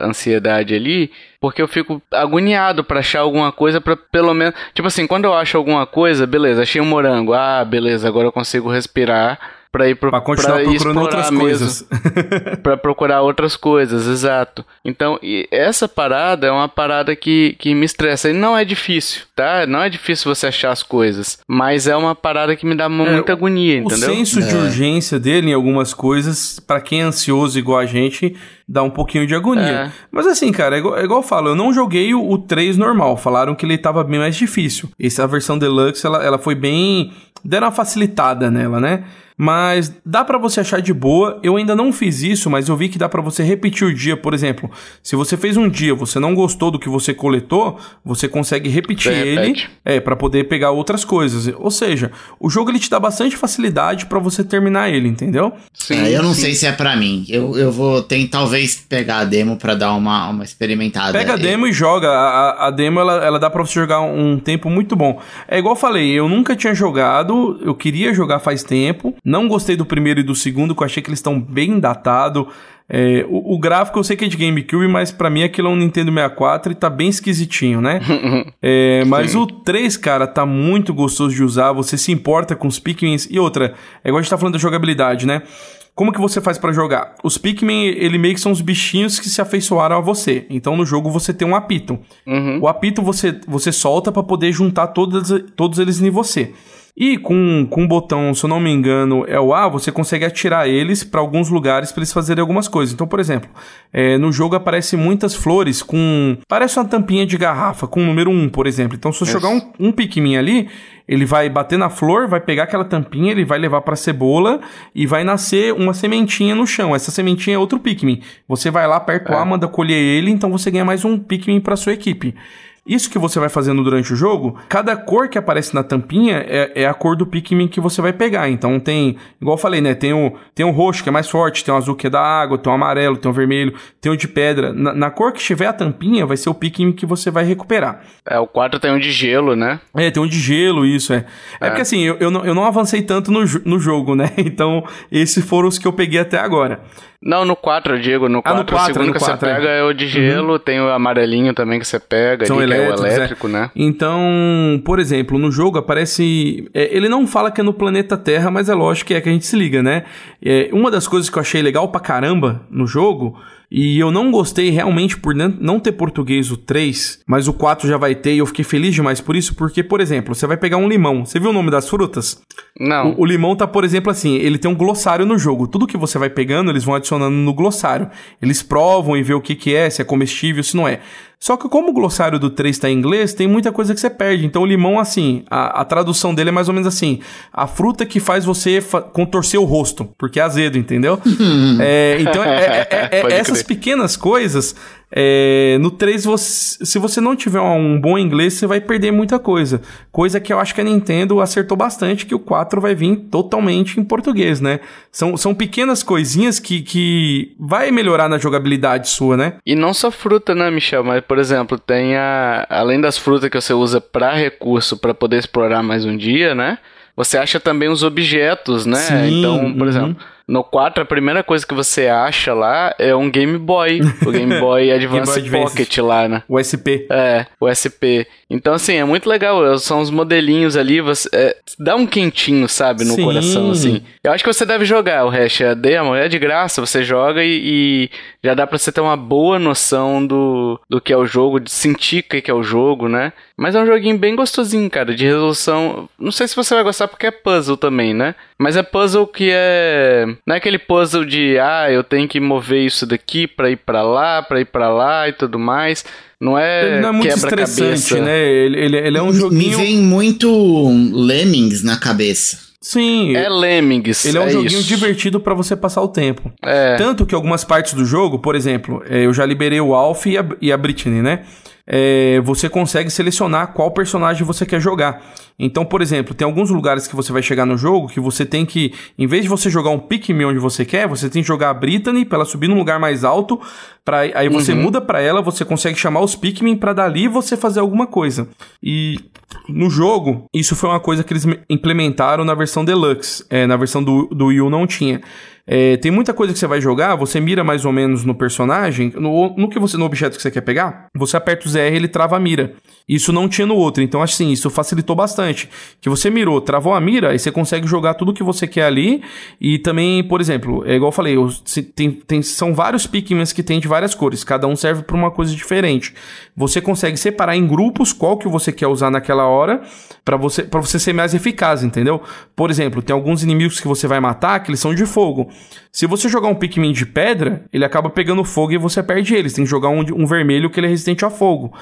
ansiedade ali, porque eu fico agoniado para achar alguma coisa para pelo menos, tipo assim, quando eu acho alguma coisa, beleza, achei um morango, ah, beleza, agora eu consigo respirar para ir pro, pra continuar pra procurando outras mesmo, coisas. para procurar outras coisas, exato. Então, essa parada é uma parada que, que me estressa. E não é difícil, tá? Não é difícil você achar as coisas, mas é uma parada que me dá muita é, agonia, entendeu? O senso é. de urgência dele em algumas coisas, para quem é ansioso igual a gente, dá um pouquinho de agonia. É. Mas assim, cara, é igual, é igual, eu falo, eu não joguei o, o 3 normal. Falaram que ele tava bem mais difícil. Essa versão Deluxe, ela, ela foi bem. Deram uma facilitada nela, né? Mas dá para você achar de boa. Eu ainda não fiz isso, mas eu vi que dá para você repetir o dia, por exemplo. Se você fez um dia, você não gostou do que você coletou, você consegue repetir você ele, é, para poder pegar outras coisas. Ou seja, o jogo ele te dá bastante facilidade para você terminar ele, entendeu? Sim, é, eu não sim. sei se é para mim. Eu, eu vou tentar talvez pegar a demo para dar uma, uma experimentada. Pega a demo e joga. A, a demo ela, ela dá para você jogar um tempo muito bom. É igual eu falei, eu nunca tinha jogado, eu queria jogar faz tempo. Não gostei do primeiro e do segundo, que eu achei que eles estão bem datados. É, o, o, gráfico eu sei que é de GameCube, mas para mim aquilo é um Nintendo 64 e tá bem esquisitinho, né? é, mas Sim. o 3, cara, tá muito gostoso de usar, você se importa com os Pikmins. E outra, é igual a gente tá falando da jogabilidade, né? Como que você faz para jogar? Os Pikmin, ele meio que são os bichinhos que se afeiçoaram a você. Então no jogo você tem um apito. Uhum. O apito você, você solta para poder juntar todos, todos eles em você. E com, com o botão, se eu não me engano, é o A, você consegue atirar eles para alguns lugares para eles fazerem algumas coisas. Então, por exemplo, é, no jogo aparecem muitas flores com. Parece uma tampinha de garrafa, com o número 1, por exemplo. Então, se eu jogar um, um Pikmin ali, ele vai bater na flor, vai pegar aquela tampinha, ele vai levar para cebola e vai nascer uma sementinha no chão. Essa sementinha é outro Pikmin. Você vai lá, aperta o é. A, manda colher ele, então você ganha mais um Pikmin para sua equipe. Isso que você vai fazendo durante o jogo, cada cor que aparece na tampinha é, é, a cor do Pikmin que você vai pegar. Então tem, igual eu falei, né? Tem o, tem o roxo que é mais forte, tem o azul que é da água, tem o amarelo, tem o vermelho, tem o de pedra. Na, na cor que tiver a tampinha, vai ser o Pikmin que você vai recuperar. É, o 4 tem um de gelo, né? É, tem um de gelo, isso, é. É, é porque assim, eu, eu, não, eu não avancei tanto no, no jogo, né? Então, esses foram os que eu peguei até agora. Não, no 4, eu digo. No 4, ah, no 4 o segundo que 4, você pega é. é o de gelo, uhum. tem o amarelinho também que você pega, São ali, elétricos, é o elétrico, é. né? Então, por exemplo, no jogo aparece... É, ele não fala que é no planeta Terra, mas é lógico que é que a gente se liga, né? É, uma das coisas que eu achei legal pra caramba no jogo E eu não gostei realmente por não ter português o 3, mas o 4 já vai ter e eu fiquei feliz demais por isso, porque, por exemplo, você vai pegar um limão. Você viu o nome das frutas? Não. O, o limão tá, por exemplo, assim, ele tem um glossário no jogo. Tudo que você vai pegando, eles vão adicionando no glossário. Eles provam e vê o que, que é, se é comestível, se não é. Só que como o glossário do 3 está em inglês, tem muita coisa que você perde. Então o limão, assim, a, a tradução dele é mais ou menos assim: a fruta que faz você fa contorcer o rosto, porque é azedo, entendeu? é, então é, é, é, é essas pequenas coisas é, no 3, você, se você não tiver um bom inglês, você vai perder muita coisa. Coisa que eu acho que a Nintendo acertou bastante, que o 4 vai vir totalmente em português, né? São, são pequenas coisinhas que, que vai melhorar na jogabilidade sua, né? E não só fruta, né, Michel? Mas, por exemplo, tem a... Além das frutas que você usa para recurso, para poder explorar mais um dia, né? Você acha também os objetos, né? Sim, então, por uhum. exemplo no 4, a primeira coisa que você acha lá é um Game Boy. O Game Boy Advance, Game Boy Pocket lá, né? O SP. É, o SP. Então, assim, é muito legal. São os modelinhos ali. Você, é, dá um quentinho, sabe, no Sim. coração, assim. Eu acho que você deve jogar o Hash. A demo é de graça. Você joga e, e, já dá pra você ter uma boa noção do, do que é o jogo, de sentir o que é o jogo, né? Mas é um joguinho bem gostosinho, cara, de resolução. Não sei se você vai gostar porque é puzzle também, né? Mas é puzzle que é. Não é aquele puzzle de, ah, eu tenho que mover isso daqui pra ir pra lá, pra ir pra lá e tudo mais. Não é, ele não é muito estressante, né? Ele, ele, ele é um joguinho. Me vem muito Lemmings na cabeça. Sim. É Lemmings. Ele é um é joguinho isso. divertido para você passar o tempo. É. Tanto que algumas partes do jogo, por exemplo, é, eu já liberei o Alf e a, e a Britney, né? É, você consegue selecionar qual personagem você quer jogar. Então, por exemplo, tem alguns lugares que você vai chegar no jogo que você tem que, em vez de você jogar um Pikmin onde você quer, você tem que jogar a Brittany para ela subir num lugar mais alto, para aí você uhum. muda para ela, você consegue chamar os Pikmin para dali você fazer alguma coisa. E no jogo, isso foi uma coisa que eles implementaram na versão Deluxe, é, na versão do, do Wii U não tinha. É, tem muita coisa que você vai jogar, você mira mais ou menos no personagem, no, no que você no objeto que você quer pegar, você aperta o ZR ele trava a mira. Isso não tinha no outro, então assim, isso facilitou bastante. Que você mirou, travou a mira, aí você consegue jogar tudo que você quer ali. E também, por exemplo, é igual eu falei, tem, tem, são vários Pikmins que tem de várias cores, cada um serve para uma coisa diferente. Você consegue separar em grupos qual que você quer usar naquela hora para você, pra você ser mais eficaz, entendeu? Por exemplo, tem alguns inimigos que você vai matar que eles são de fogo. Se você jogar um Pikmin de pedra, ele acaba pegando fogo e você perde ele. Você tem que jogar um, um vermelho que ele é resistente a fogo.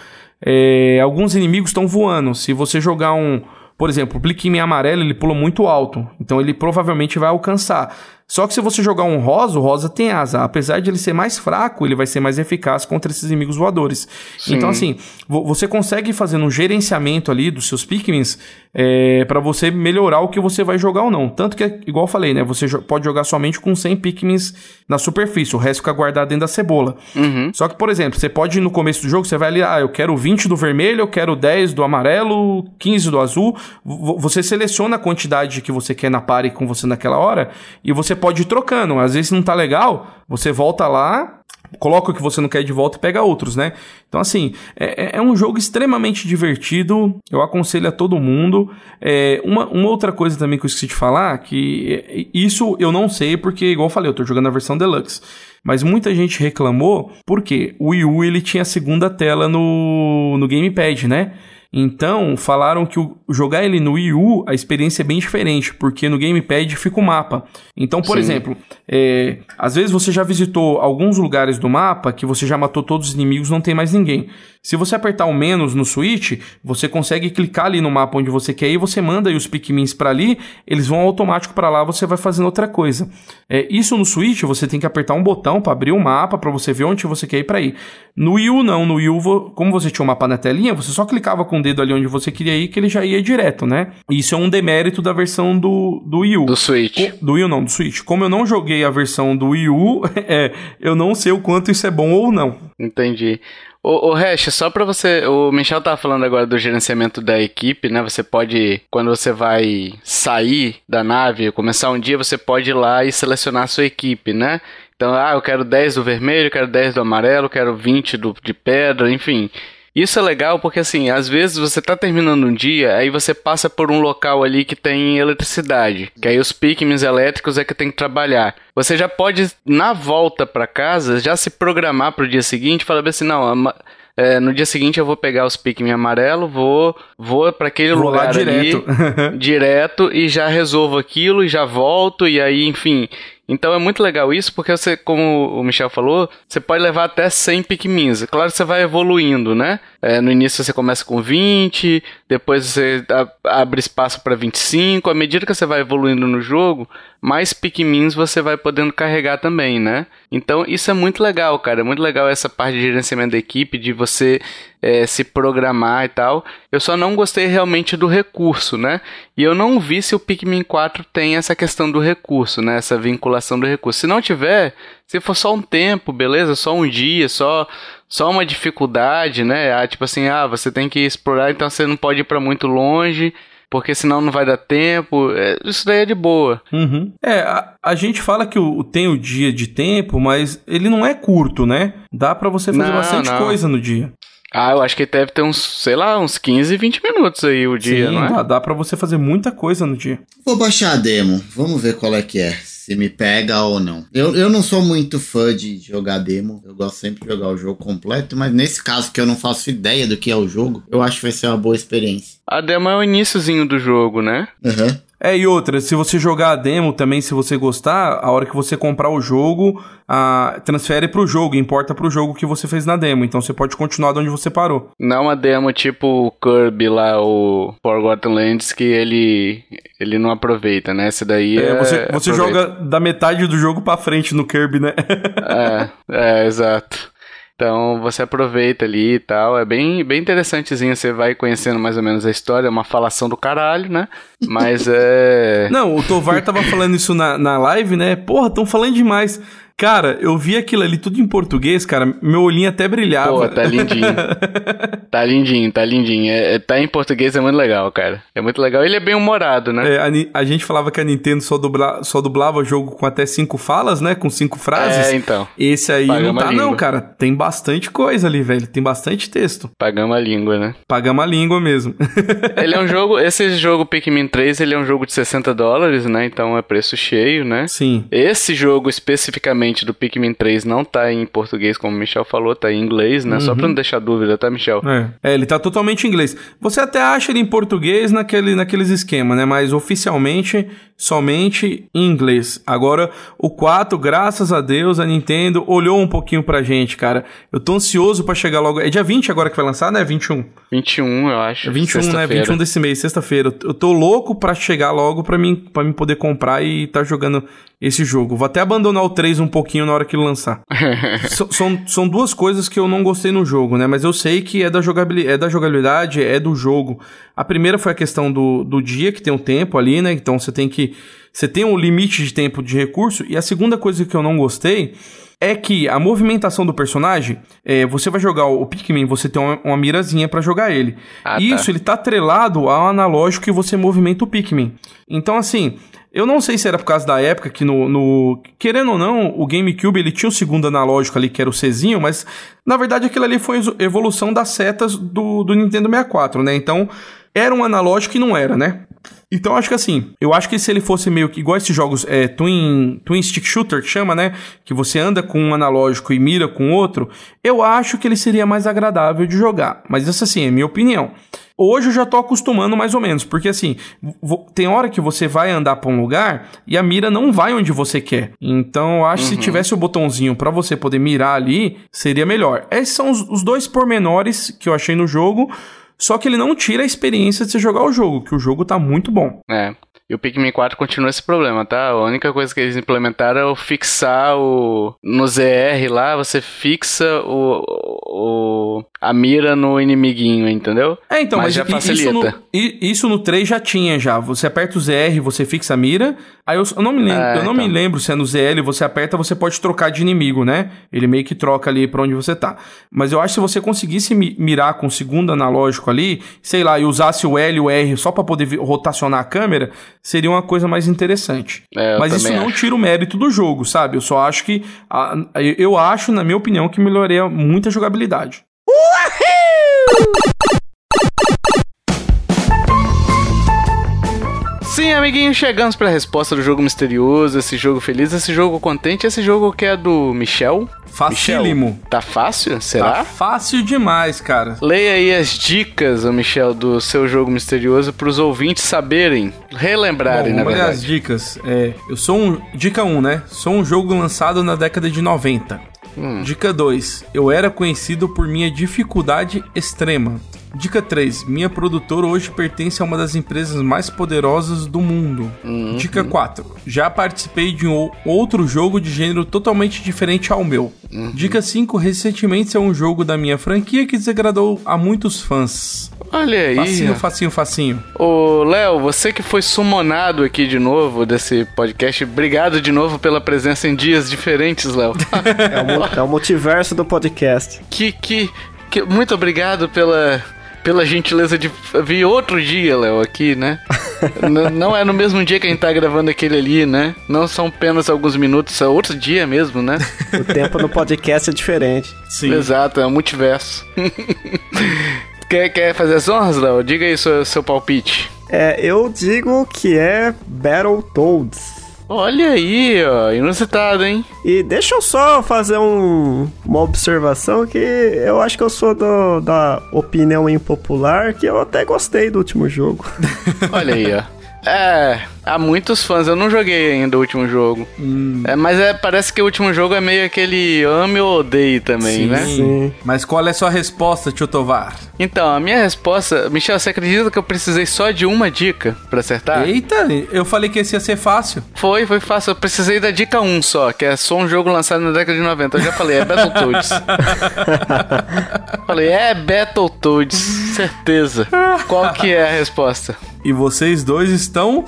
É, alguns inimigos estão voando. Se você jogar um, por exemplo, o Pikmin amarelo, ele pula muito alto. Então ele provavelmente vai alcançar. Só que se você jogar um rosa, o rosa tem asa. Apesar de ele ser mais fraco, ele vai ser mais eficaz contra esses inimigos voadores. Sim. Então, assim, você consegue fazer um gerenciamento ali dos seus Pikmins é, para você melhorar o que você vai jogar ou não. Tanto que, igual eu falei, né? Você pode jogar somente com 100 Pikmins na superfície, o resto fica guardado dentro da cebola. Uhum. Só que, por exemplo, você pode ir no começo do jogo, você vai ali, ah, eu quero 20 do vermelho, eu quero 10 do amarelo, 15 do azul. Você seleciona a quantidade que você quer na pare com você naquela hora e você pode ir trocando. Às vezes não tá legal, você volta lá, coloca o que você não quer de volta e pega outros, né? Então, assim, é, é, é um jogo extremamente divertido. Eu aconselho a todo mundo. É, uma, uma outra coisa também que eu esqueci de falar, que é, isso eu não sei, porque, igual eu falei, eu tô jogando a versão Deluxe. Mas muita gente reclamou porque o Wii U ele tinha a segunda tela no, no Gamepad, né? Então, falaram que o, jogar ele no Wii U, a experiência é bem diferente, porque no Gamepad fica o mapa. Então, por Sim. exemplo, é, às vezes você já visitou alguns lugares do mapa que você já matou todos os inimigos, não tem mais ninguém. Se você apertar o menos no Switch, você consegue clicar ali no mapa onde você quer ir, você manda aí os Pikmins para ali, eles vão automático para lá, você vai fazendo outra coisa. É, isso no Switch, você tem que apertar um botão para abrir o mapa, para você ver onde você quer ir para ir. No Wii U não, no Wii U, como você tinha o um mapa na telinha, você só clicava com o dedo ali onde você queria ir, que ele já ia direto, né? Isso é um demérito da versão do, do Wii U. Do Switch. do Wii U não, do Switch. Como eu não joguei a versão do Wii U, é, eu não sei o quanto isso é bom ou não. Entendi. O, o Hash, só para você, o Michel tava falando agora do gerenciamento da equipe, né? Você pode, quando você vai sair da nave, começar um dia, você pode ir lá e selecionar a sua equipe, né? Então, ah, eu quero 10 do vermelho, quero 10 do amarelo, quero 20 do, de pedra, enfim. Isso é legal porque, assim, às vezes você tá terminando um dia, aí você passa por um local ali que tem eletricidade, que aí os Pikmins elétricos é que tem que trabalhar. Você já pode, na volta para casa, já se programar pro dia seguinte, falar assim, não, é, no dia seguinte eu vou pegar os Pikmin amarelo, vou vou para aquele vou lugar direto. ali direto e já resolvo aquilo e já volto e aí, enfim, então é muito legal isso, porque você, como o Michel falou, você pode levar até 100 Pikmins. Claro que você vai evoluindo, né? É, no início você começa com 20, depois você abre espaço para 25. À medida que você vai evoluindo no jogo, mais Pikmins você vai podendo carregar também, né? Então isso é muito legal, cara. É muito legal essa parte de gerenciamento da equipe, de você é, se programar e tal. Eu só não gostei realmente do recurso, né? E eu não vi se o Pikmin 4 tem essa questão do recurso, né? Essa vinculação do recurso. Se não tiver, se for só um tempo, beleza? Só um dia, só só uma dificuldade, né? Ah, tipo assim, ah, você tem que explorar, então você não pode ir para muito longe porque senão não vai dar tempo. É, isso daí é de boa. Uhum. É, a, a, gente fala que o, tem o dia de tempo, mas ele não é curto, né? Dá para você fazer não, bastante não. coisa no dia. Ah, eu acho que deve ter uns, sei lá, uns 15, 20 minutos aí o dia, Sim, não é? Dá, dá pra você fazer muita coisa no dia. Vou baixar a demo, vamos ver qual é que é se me pega ou não. Eu, eu não sou muito fã de jogar demo, eu gosto sempre de jogar o jogo completo, mas nesse caso que eu não faço ideia do que é o jogo, eu acho que vai ser uma boa experiência. A demo é o iníciozinho do jogo, né? Aham. Uhum. É, e outra, se você jogar a demo também, se você gostar, a hora que você comprar o jogo, a, transfere pro jogo, importa pro jogo que você fez na demo. Então você pode continuar de onde você parou. Não uma demo tipo o Kirby lá, o Forgotten Lands, que ele, ele não aproveita, né? Esse daí é. é você você joga da metade do jogo pra frente no Kirby, né? é, é, exato. Então você aproveita ali e tal. É bem, bem interessantezinho. Você vai conhecendo mais ou menos a história. É uma falação do caralho, né? Mas é. Não, o Tovar tava falando isso na, na live, né? Porra, tão falando demais. Cara, eu vi aquilo ali tudo em português, cara, meu olhinho até brilhava. Pô, tá lindinho. tá lindinho, tá lindinho. É, é, tá em português é muito legal, cara. É muito legal. Ele é bem humorado, né? É, a, a, gente falava que a Nintendo só, dubla, só dublava jogo com até cinco falas, né? Com cinco frases. É, então. Esse aí Pagamos não tá, não, cara. Tem bastante coisa ali, velho. Tem bastante texto. Pagamos a língua, né? Pagamos a língua mesmo. ele é um jogo. Esse jogo Pikmin 3, ele é um jogo de 60 dólares, né? Então é preço cheio, né? Sim. Esse jogo especificamente do Pikmin 3 não tá em português, como o Michel falou, tá em inglês, né? Uhum. Só pra não uhum. deixar dúvida, tá, Michel? É. é, ele tá totalmente em inglês. Você até acha ele em português naquele, naqueles esquemas, né? Mas oficialmente somente em inglês. Agora, o 4, graças a Deus, a Nintendo olhou um pouquinho pra gente, cara. Eu tô ansioso para chegar logo. É dia 20 agora que vai lançar, né? 21. 21, eu acho. É 21, né? 21 desse mês, sexta-feira. Eu tô louco pra chegar logo pra mim, pra mim poder comprar e tá jogando esse jogo. Vou até abandonar o 3 um pouquinho na hora que lançar. so, são, são duas coisas que eu não gostei no jogo, né? Mas eu sei que é da, jogabilidade, é da jogabilidade, é do jogo. A primeira foi a questão do, do dia, que tem um tempo ali, né? Então você tem que. Você tem um limite de tempo de recurso. E a segunda coisa que eu não gostei é que a movimentação do personagem, é, você vai jogar o Pikmin, você tem uma, uma mirazinha para jogar ele. Ah, tá. Isso, ele tá atrelado ao analógico que você movimenta o Pikmin. Então, assim, eu não sei se era por causa da época que no, no, Querendo ou não, o GameCube ele tinha o segundo analógico ali, que era o Czinho, mas na verdade aquilo ali foi evolução das setas do, do Nintendo 64, né? Então, era um analógico e não era, né? Então acho que assim, eu acho que se ele fosse meio que igual esses jogos é, Twin, Twin Stick Shooter que chama, né? Que você anda com um analógico e mira com outro, eu acho que ele seria mais agradável de jogar. Mas isso assim, é minha opinião. Hoje eu já tô acostumando mais ou menos, porque assim, tem hora que você vai andar para um lugar e a mira não vai onde você quer. Então eu acho uhum. que se tivesse o botãozinho para você poder mirar ali, seria melhor. Esses são os, os dois pormenores que eu achei no jogo. Só que ele não tira a experiência de você jogar o jogo, que o jogo tá muito bom. É. E o Pikmin 4 continua esse problema, tá? A única coisa que eles implementaram é o fixar o. No ZR lá, você fixa o, o a mira no inimiguinho, entendeu? É, então, mas, mas já facilita. Isso no, isso no 3 já tinha já. Você aperta o ZR, você fixa a mira. Aí eu, eu não me lembro, é, eu não então. me lembro se é no ZL, você aperta, você pode trocar de inimigo, né? Ele meio que troca ali pra onde você tá. Mas eu acho que se você conseguisse mirar com o segundo analógico ali, sei lá, e usasse o L e o R só para poder rotacionar a câmera, seria uma coisa mais interessante. É, Mas isso não tira o mérito do jogo, sabe? Eu só acho que. Eu acho, na minha opinião, que melhoraria muito a jogabilidade. Uhul! Amiguinho, chegamos para a resposta do jogo misterioso, esse jogo feliz, esse jogo contente, esse jogo que é do Michel. Facílimo. Michel, tá fácil? Será? Tá fácil demais, cara. Leia aí as dicas, Michel, do seu jogo misterioso para os ouvintes saberem, relembrarem, Bom, na verdade. as dicas. É, eu sou um. Dica 1, né? Sou um jogo lançado na década de 90. Hum. Dica 2. Eu era conhecido por minha dificuldade extrema. Dica 3. Minha produtora hoje pertence a uma das empresas mais poderosas do mundo. Uhum. Dica 4. Já participei de um outro jogo de gênero totalmente diferente ao meu. Uhum. Dica 5. Recentemente é um jogo da minha franquia que desagradou a muitos fãs. Olha aí. Facinho, facinho, facinho. Ô, Léo, você que foi sumonado aqui de novo desse podcast, obrigado de novo pela presença em dias diferentes, Léo. É o, é o multiverso do podcast. que, que, que- muito obrigado pela, pela gentileza de vir outro dia, Léo, aqui, né? N- não é no mesmo dia que a gente tá gravando aquele ali, né? Não são apenas alguns minutos, é outro dia mesmo, né? O tempo no podcast é diferente. Sim. Exato, é um multiverso. quer, quer fazer as honras, Léo? Diga aí seu, seu palpite. É, eu digo que é Battletoads. Olha aí, ó, inusitado, hein? E deixa eu só fazer um- uma observação que eu acho que eu sou do- da opinião impopular, que eu até gostei do último jogo. Olha aí, ó. É, há muitos fãs. Eu não joguei ainda o último jogo. Hum. É, mas é, parece que o último jogo é meio aquele ame ou odeie também, Sim. né? Sim. Mas qual é a sua resposta, Tio Tovar? Então, a minha resposta... Michel, você acredita que eu precisei só de uma dica pra acertar? Eita, eu falei que esse ia ser fácil. Foi, foi fácil. Eu precisei da dica 1 só, que é só um jogo lançado na década de 90. Eu já falei, é Battletoads. falei, é Battletoads, certeza. Qual que é a resposta? E vocês dois estão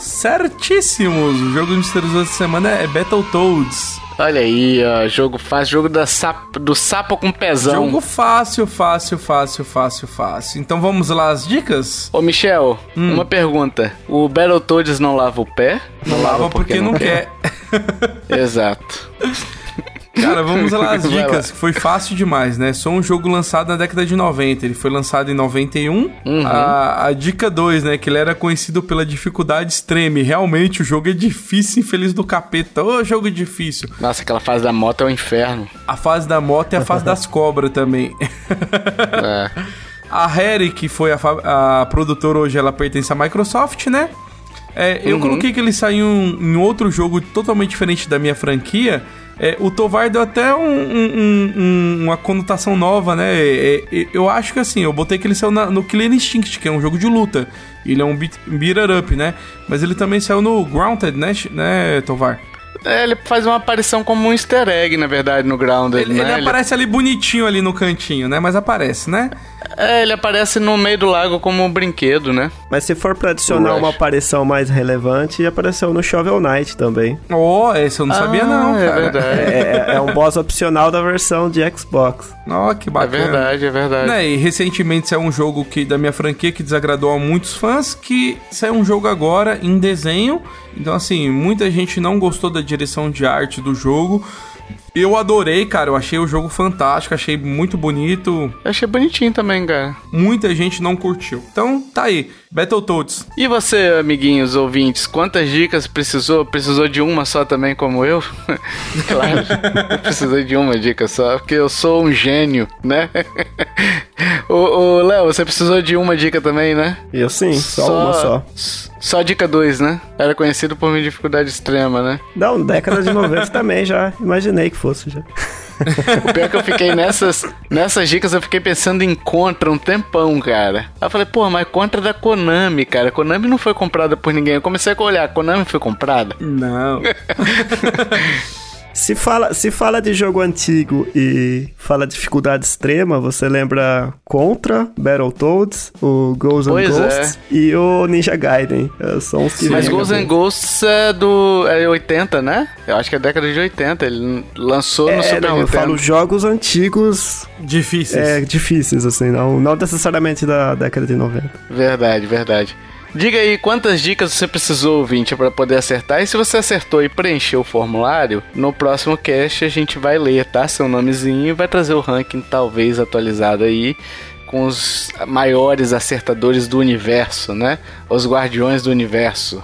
certíssimos. O jogo misterioso dessa semana é Battletoads. Olha aí, ó, jogo fácil, jogo da sapo, do sapo com pezão. Jogo fácil, fácil, fácil, fácil, fácil. Então vamos lá as dicas? Ô, Michel, uma pergunta. O Battletoads não lava o pé? Não lava porque não quer. Exato. Cara, vamos lá as lá. dicas, que foi fácil demais, né? Só um jogo lançado na década de 90. Ele foi lançado em 91. Uhum. A, a dica 2, né? Que ele era conhecido pela dificuldade extrema. E realmente o jogo é difícil, infeliz do capeta. Ô, jogo difícil. Nossa, aquela fase da moto é um inferno. A fase da moto e a fase das cobras também. É. A Harry, que foi a, a produtora hoje, ela pertence à Microsoft, né? É, eu coloquei que ele saiu em outro jogo totalmente diferente da minha franquia. É, o Tovar deu até um- um- um- uma conotação nova, né? É, é, eu acho que assim, eu botei que ele saiu na- no Killer Instinct, que é um jogo de luta. Ele é um beat, beat up, né? Mas ele também saiu no Grounded, né, né Tovar? É, ele faz uma aparição como um easter egg, na verdade, no Grounded, Ele, né? ele aparece ali bonitinho ali no cantinho, né? Mas aparece, né? É, ele aparece no meio do lago como um brinquedo, né? Mas se for pra adicionar uma aparição mais relevante, apareceu no Shovel Knight também. Ó, esse eu não sabia não, é cara. verdade. É, é um boss opcional da versão de Xbox. Ó, que É bacana. verdade, é verdade. Né, e recentemente saiu um jogo que, da minha franquia que desagradou a muitos fãs, que saiu um jogo agora em desenho. Então, assim, muita gente não gostou da direção de arte do jogo. Eu adorei, cara. Eu achei o jogo fantástico, achei muito bonito. Eu achei bonitinho também, cara. Muita gente não curtiu. Então, tá aí. Battletoads. E você, amiguinhos ouvintes, quantas dicas precisou? Precisou de uma só também, como eu? claro, precisou de uma dica só, porque eu sou um gênio, né? ô, Léo, você precisou de uma dica também, né? Eu sim, só, uma só. Só dica 2, né? Era conhecido por minha dificuldade extrema, né? Não, década de 90 também já imaginei que fosse já. O pior é que eu fiquei nessas, nessas dicas, eu fiquei pensando em Contra um tempão, cara. Aí eu falei, pô, mas Contra é da Konami, cara. Konami não foi comprada por ninguém. Eu comecei a olhar, Konami foi comprada? Não. Se fala, se fala de jogo antigo e fala dificuldade extrema, você lembra Contra, Battletoads, o Ghosts and Pois é. Ghosts e o Ninja Gaiden. É, São os que Mas Ghosts and. Ghosts é do. É 80, né? Eu acho que é década de 80. Ele lançou no É, Super não, eu Nintendo. falo jogos antigos Difíceis. é, difíceis, assim, não, não necessariamente da década de 90. Verdade, verdade. Diga aí quantas dicas você precisou, ouvinte, para poder acertar. E se você acertou e preencheu o formulário, no próximo cast a gente vai ler, tá? Seu nomezinho e vai trazer o ranking talvez atualizado aí. com os maiores acertadores do universo, né? Os guardiões do universo.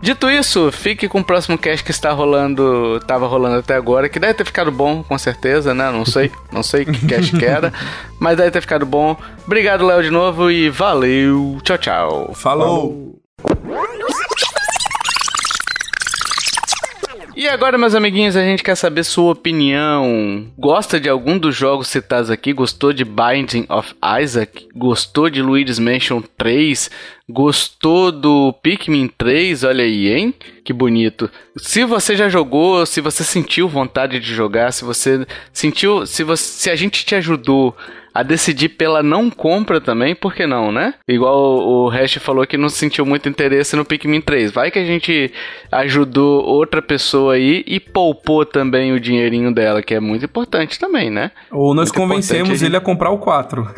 Dito isso, fique com o próximo cast que está rolando, estava rolando até agora, que deve ter ficado bom, com certeza, né? Não sei, não sei que cast que era, mas deve ter ficado bom. Obrigado, Léo, de novo e valeu. Tchau, tchau. Falou. E agora, meus amiguinhos, a gente quer saber sua opinião. Gosta de algum dos jogos citados aqui? Gostou de Binding of Isaac? Gostou de Luigi's Mansion 3? Gostou do Pikmin 3? Olha aí, hein? Que bonito. Se você já jogou, se você sentiu vontade de jogar, se você sentiu, se, você, se a gente te ajudou a decidir pela não compra também, por que não, né? Igual o Hash falou que não sentiu muito interesse no Pikmin 3. Vai que a gente ajudou outra pessoa aí e poupou também o dinheirinho dela, que é muito importante também, né? Ou nós Muito convencemos a ele a comprar o 4.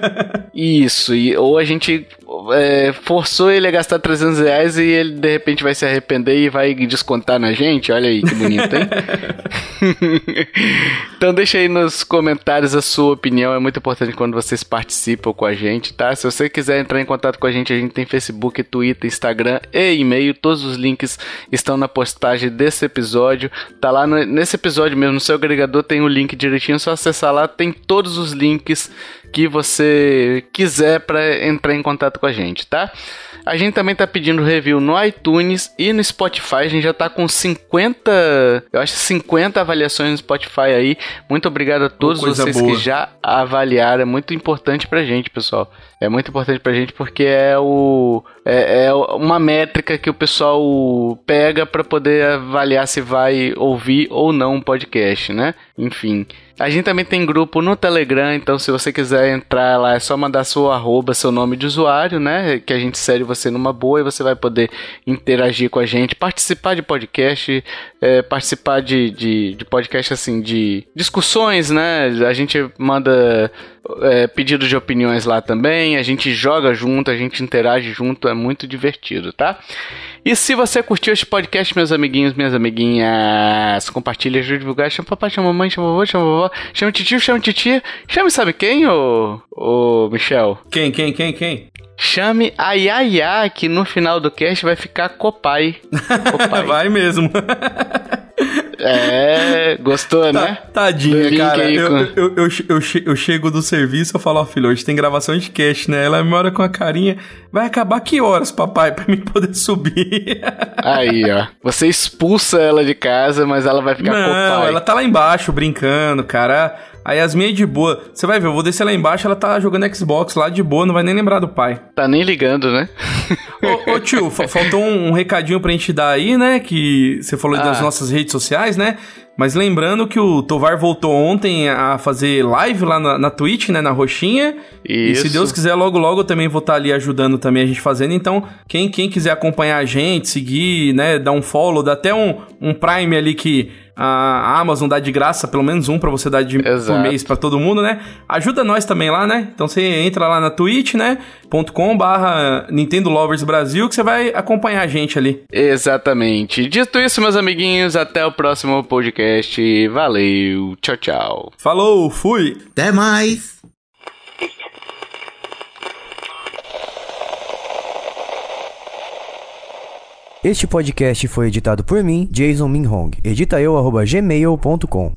Isso, e, ou a gente é, forçou ele a gastar 300 reais e ele de repente vai se arrepender e vai descontar na gente. Olha aí que bonito, hein? então deixa aí nos comentários a sua opinião, é muito importante quando vocês participam com a gente, tá? Se você quiser entrar em contato com a gente, a gente tem Facebook, Twitter, Instagram e e-mail. Todos os links estão na postagem desse episódio. Tá lá no- nesse episódio mesmo, no seu agregador tem o link direitinho, é só acessar lá, tem todos os links que você quiser para entrar em contato com a gente, tá? A gente também tá pedindo review no iTunes e no Spotify. A gente já tá com 50, eu acho 50 avaliações no Spotify aí. Muito obrigado a todos vocês boa. que já avaliaram. É muito importante pra gente, pessoal. É muito importante pra gente porque é o é, é uma métrica que o pessoal pega pra poder avaliar se vai ouvir ou não um podcast, né? Enfim. A gente também tem grupo no Telegram, então se você quiser entrar lá, é só mandar seu arroba, seu nome de usuário, né? Que a gente segue você numa boa e você vai poder interagir com a gente, participar de podcast, é, participar de, de, de podcast assim, de discussões, né? A gente manda é, pedido de opiniões lá também, a gente joga junto, a gente interage junto, é muito divertido, tá? E se você curtiu este podcast, meus amiguinhos, minhas amiguinhas, compartilha, ajude a divulgar, chama papai, chama mamãe, chama vovô, chama vovó, chama titio, chama titia, chame sabe quem, ô, ô Michel? Quem, quem, quem, quem? Chame a Yaya, que no final do cast vai ficar copai. Copai. Vai mesmo. É, gostou, né? Tá- Tadinha, Link cara. Eu, eu, eu, che- eu, che- eu chego do serviço, eu falo, ó, filho, hoje tem gravação de cast, né? Ela me olha com a carinha. Vai acabar que horas, papai, pra mim poder subir? Aí, ó. Você expulsa ela de casa, mas ela vai ficar Não, ela tá lá embaixo brincando, cara. A Yasmin é de boa. Você vai ver, eu vou descer lá embaixo, ela tá jogando Xbox lá de boa, não vai nem lembrar do pai. Tá nem ligando, né? Ô, ô, tio, fa- faltou um, um recadinho pra gente dar aí, né? Que você falou Ah. das nossas redes sociais, né? Mas lembrando que o Tovar voltou ontem a fazer live lá na, na Twitch, né? Na roxinha. E se Isso. Deus quiser, logo logo eu também vou estar ali ajudando também a gente fazendo. Então, quem, quem quiser acompanhar a gente, seguir, né? Dar um follow, dá até um, um Prime ali que a Amazon dá de graça, pelo menos um pra você dar de, por mês pra todo mundo, né? Ajuda nós também lá, né? Então você entra lá na Twitch, né? .com barra Nintendo Lovers Brasil que você vai acompanhar a gente ali. Exatamente. Dito isso, meus amiguinhos, até o próximo podcast. Valeu. Tchau, tchau. Falou, fui! Até mais! Este podcast foi editado por mim, Jason Minhong. Edita eu, arroba gmail.com.